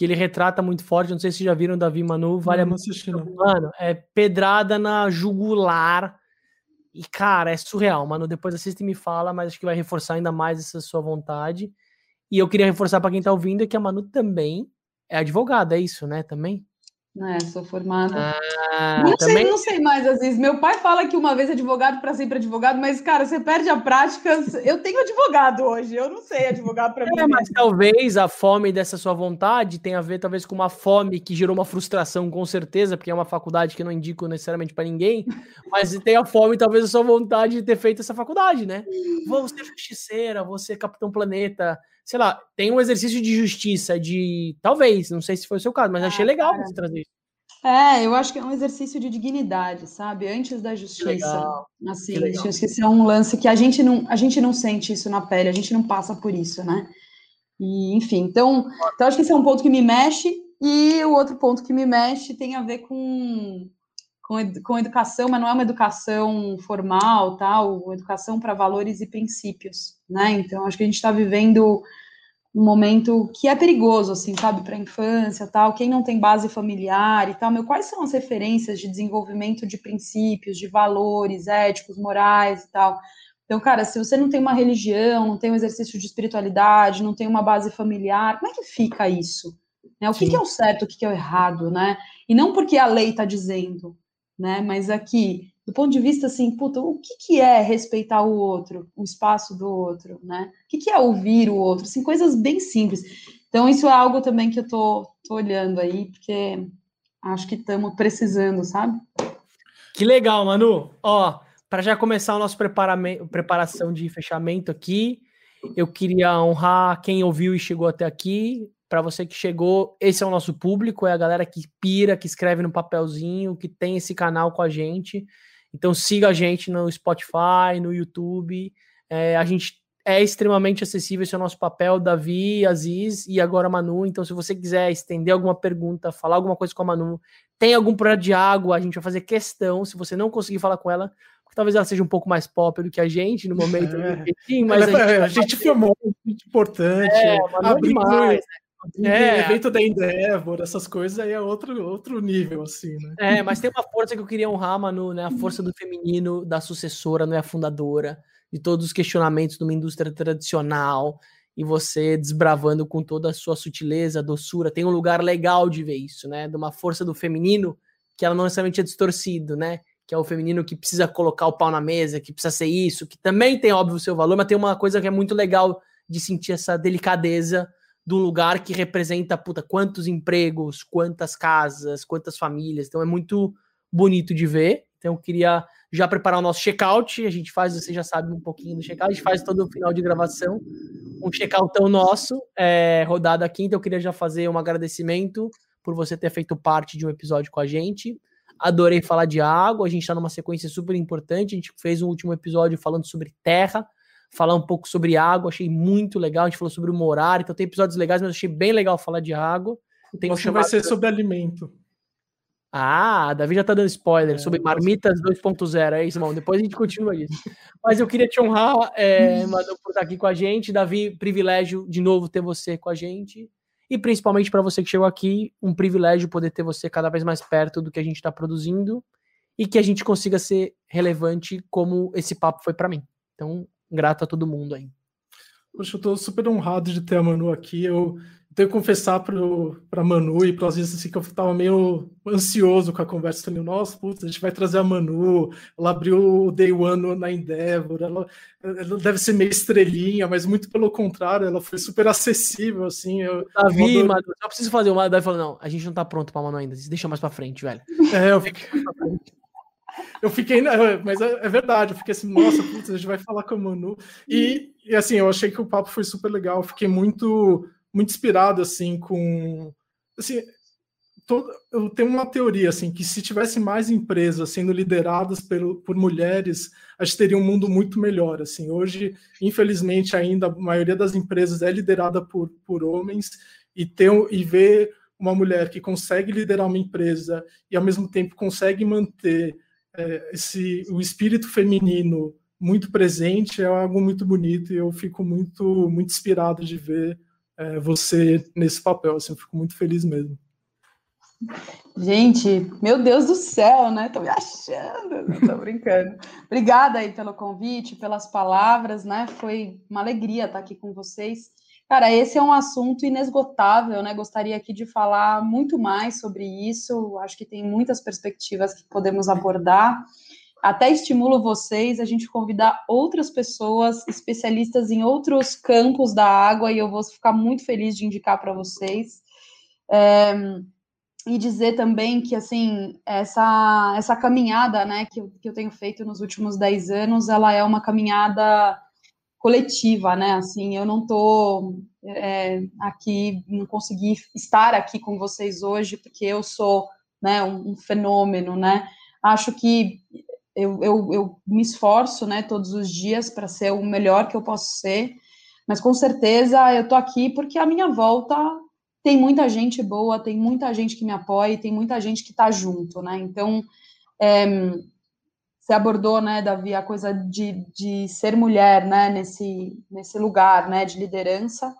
que ele retrata muito forte. Não sei se já viram Davi Manu, vale não, a não Mano, é pedrada na jugular. E, cara, é surreal, mano. Depois assiste e me fala, mas acho que vai reforçar ainda mais essa sua vontade. E eu queria reforçar para quem tá ouvindo que a Manu também é advogada, é isso, né? Também? É, sou formada. Ah, não também... sei, não sei mais, às vezes. Meu pai fala que uma vez advogado para sempre advogado, mas, cara, você perde a prática. Eu tenho advogado hoje, eu não sei advogado para mim. É, mas talvez a fome dessa sua vontade tenha a ver, talvez, com uma fome que gerou uma frustração, com certeza, porque é uma faculdade que eu não indico necessariamente para ninguém, mas tem a fome, talvez, a sua vontade de ter feito essa faculdade, né? Vou ser justiceira, vou ser Capitão Planeta, sei lá, tem um exercício de justiça, de. Talvez, não sei se foi o seu caso, mas ah, achei legal cara. você trazer isso. É, eu acho que é um exercício de dignidade, sabe? Antes da justiça. Assim, acho que esse é um lance que a gente não, a gente não sente isso na pele, a gente não passa por isso, né? E, enfim, então, então acho que esse é um ponto que me mexe, e o outro ponto que me mexe tem a ver com, com, com educação, mas não é uma educação formal, tal, uma educação para valores e princípios, né? Então, acho que a gente está vivendo um momento que é perigoso, assim, sabe, para a infância, tal, quem não tem base familiar e tal, meu, quais são as referências de desenvolvimento de princípios, de valores éticos, morais e tal. Então, cara, se você não tem uma religião, não tem um exercício de espiritualidade, não tem uma base familiar, como é que fica isso? Né? O que, que, é o certo, o que, que é o errado, né? E não porque a lei está dizendo, né? Mas aqui, do ponto de vista assim, puta, o que, que é respeitar o outro, o espaço do outro, né? O que, que é ouvir o outro? Assim, coisas bem simples. Então, isso é algo também que eu tô, tô olhando aí, porque acho que estamos precisando, sabe? Que legal, Manu. Ó, para já começar o nosso preparação de fechamento aqui, eu queria honrar quem ouviu e chegou até aqui. Para você que chegou, esse é o nosso público, é a galera que pira, que escreve no papelzinho, que tem esse canal com a gente. Então siga a gente no Spotify, no YouTube. É, a gente é extremamente acessível, esse é o nosso papel, Davi, Aziz e agora Manu. Então, se você quiser estender alguma pergunta, falar alguma coisa com a Manu, tem algum projeto de água, a gente vai fazer questão. Se você não conseguir falar com ela, porque talvez ela seja um pouco mais pop do que a gente no momento. É. mas a gente, a gente filmou, muito importante. É, é demais, né? É, evento da Endeavor, essas coisas aí é outro, outro nível, assim, né? É, mas tem uma força que eu queria honrar, Manu, né? A força do feminino, da sucessora, não é a fundadora, de todos os questionamentos de uma indústria tradicional, e você desbravando com toda a sua sutileza, doçura. Tem um lugar legal de ver isso, né? De uma força do feminino que ela não necessariamente é distorcido, né? Que é o feminino que precisa colocar o pau na mesa, que precisa ser isso, que também tem, óbvio, o seu valor, mas tem uma coisa que é muito legal de sentir essa delicadeza de um lugar que representa, puta, quantos empregos, quantas casas, quantas famílias. Então é muito bonito de ver. Então eu queria já preparar o nosso check-out. A gente faz, você já sabe um pouquinho do check-out, a gente faz todo o final de gravação. Um check-outão nosso, é, rodado aqui. Então eu queria já fazer um agradecimento por você ter feito parte de um episódio com a gente. Adorei falar de água, a gente está numa sequência super importante. A gente fez um último episódio falando sobre terra falar um pouco sobre água, achei muito legal. A gente falou sobre o horário, então tem episódios legais, mas achei bem legal falar de água. Tem um chamado... vai ser sobre alimento. Ah, Davi já tá dando spoiler é, sobre marmitas 2.0, é isso, irmão. Depois a gente continua isso. Mas eu queria te honrar, é, Manu, por estar aqui com a gente. Davi, privilégio de novo ter você com a gente. E principalmente para você que chegou aqui, um privilégio poder ter você cada vez mais perto do que a gente está produzindo e que a gente consiga ser relevante como esse papo foi para mim. Então, grato a todo mundo aí. Poxa, eu tô super honrado de ter a Manu aqui. Eu tenho que confessar para Manu e para as vezes assim, que eu estava meio ansioso com a conversa. Falei, nossa, putz, a gente vai trazer a Manu. Ela abriu o Day One na Endeavor. Ela, ela deve ser meio estrelinha, mas muito pelo contrário, ela foi super acessível. Assim, eu, Davi, eu Manu, só preciso fazer uma. Davi falou, não, a gente não tá pronto para Manu ainda. Deixa mais para frente, velho. É, eu fiquei. Eu fiquei, mas é, é, verdade, eu fiquei assim, nossa, putz, a gente vai falar com a Manu. E, e assim, eu achei que o papo foi super legal, fiquei muito muito inspirado assim com assim todo, eu tenho uma teoria assim que se tivesse mais empresas sendo lideradas pelo, por mulheres a gente teria um mundo muito melhor assim hoje infelizmente ainda a maioria das empresas é liderada por, por homens e ter e ver uma mulher que consegue liderar uma empresa e ao mesmo tempo consegue manter é, esse o espírito feminino muito presente é algo muito bonito e eu fico muito muito inspirado de ver é, você nesse papel. Assim, eu fico muito feliz mesmo. Gente, meu Deus do céu, né? Tô me achando, não tô brincando. Obrigada aí pelo convite, pelas palavras, né? Foi uma alegria estar aqui com vocês. Cara, esse é um assunto inesgotável, né? Gostaria aqui de falar muito mais sobre isso. Acho que tem muitas perspectivas que podemos abordar até estimulo vocês a gente convidar outras pessoas especialistas em outros campos da água e eu vou ficar muito feliz de indicar para vocês. É, e dizer também que, assim, essa, essa caminhada, né, que que eu tenho feito nos últimos 10 anos, ela é uma caminhada coletiva, né, assim, eu não estou é, aqui, não consegui estar aqui com vocês hoje, porque eu sou, né, um, um fenômeno, né, acho que eu, eu, eu me esforço, né, todos os dias para ser o melhor que eu posso ser, mas com certeza eu tô aqui porque a minha volta tem muita gente boa, tem muita gente que me apoia, tem muita gente que está junto, né? Então, é, você abordou, né, Davi, a coisa de, de ser mulher, né, nesse, nesse lugar, né, de liderança.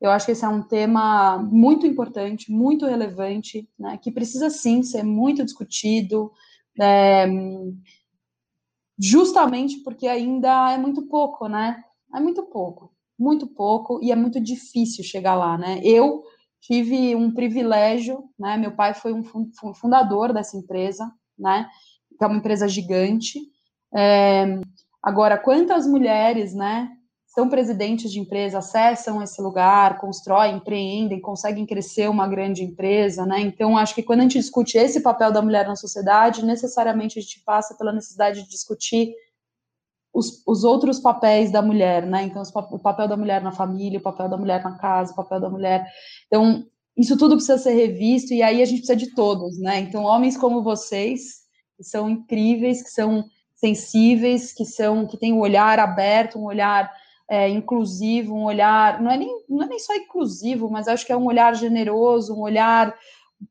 Eu acho que esse é um tema muito importante, muito relevante, né, que precisa sim ser muito discutido. É, justamente porque ainda é muito pouco, né? É muito pouco, muito pouco, e é muito difícil chegar lá, né? Eu tive um privilégio, né? Meu pai foi um fundador dessa empresa, né? Que é uma empresa gigante. É... Agora, quantas mulheres, né? são presidentes de empresa, acessam esse lugar, constroem, empreendem, conseguem crescer uma grande empresa, né? Então, acho que quando a gente discute esse papel da mulher na sociedade, necessariamente a gente passa pela necessidade de discutir os, os outros papéis da mulher, né? Então, o papel da mulher na família, o papel da mulher na casa, o papel da mulher. Então, isso tudo precisa ser revisto e aí a gente precisa de todos, né? Então, homens como vocês, que são incríveis, que são sensíveis, que são que têm um olhar aberto, um olhar é, inclusivo, um olhar, não é, nem, não é nem só inclusivo, mas acho que é um olhar generoso, um olhar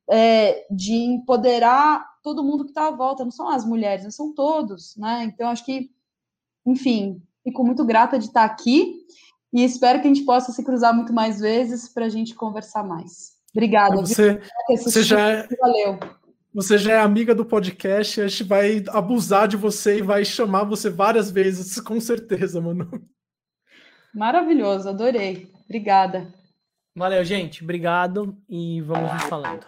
é, de empoderar todo mundo que está à volta, não são as mulheres, são todos, né? Então, acho que, enfim, fico muito grata de estar aqui e espero que a gente possa se cruzar muito mais vezes para a gente conversar mais. Obrigada. Você, você já Valeu. Você já é amiga do podcast, a gente vai abusar de você e vai chamar você várias vezes, com certeza, mano. Maravilhoso, adorei. Obrigada. Valeu, gente. Obrigado e vamos nos falando.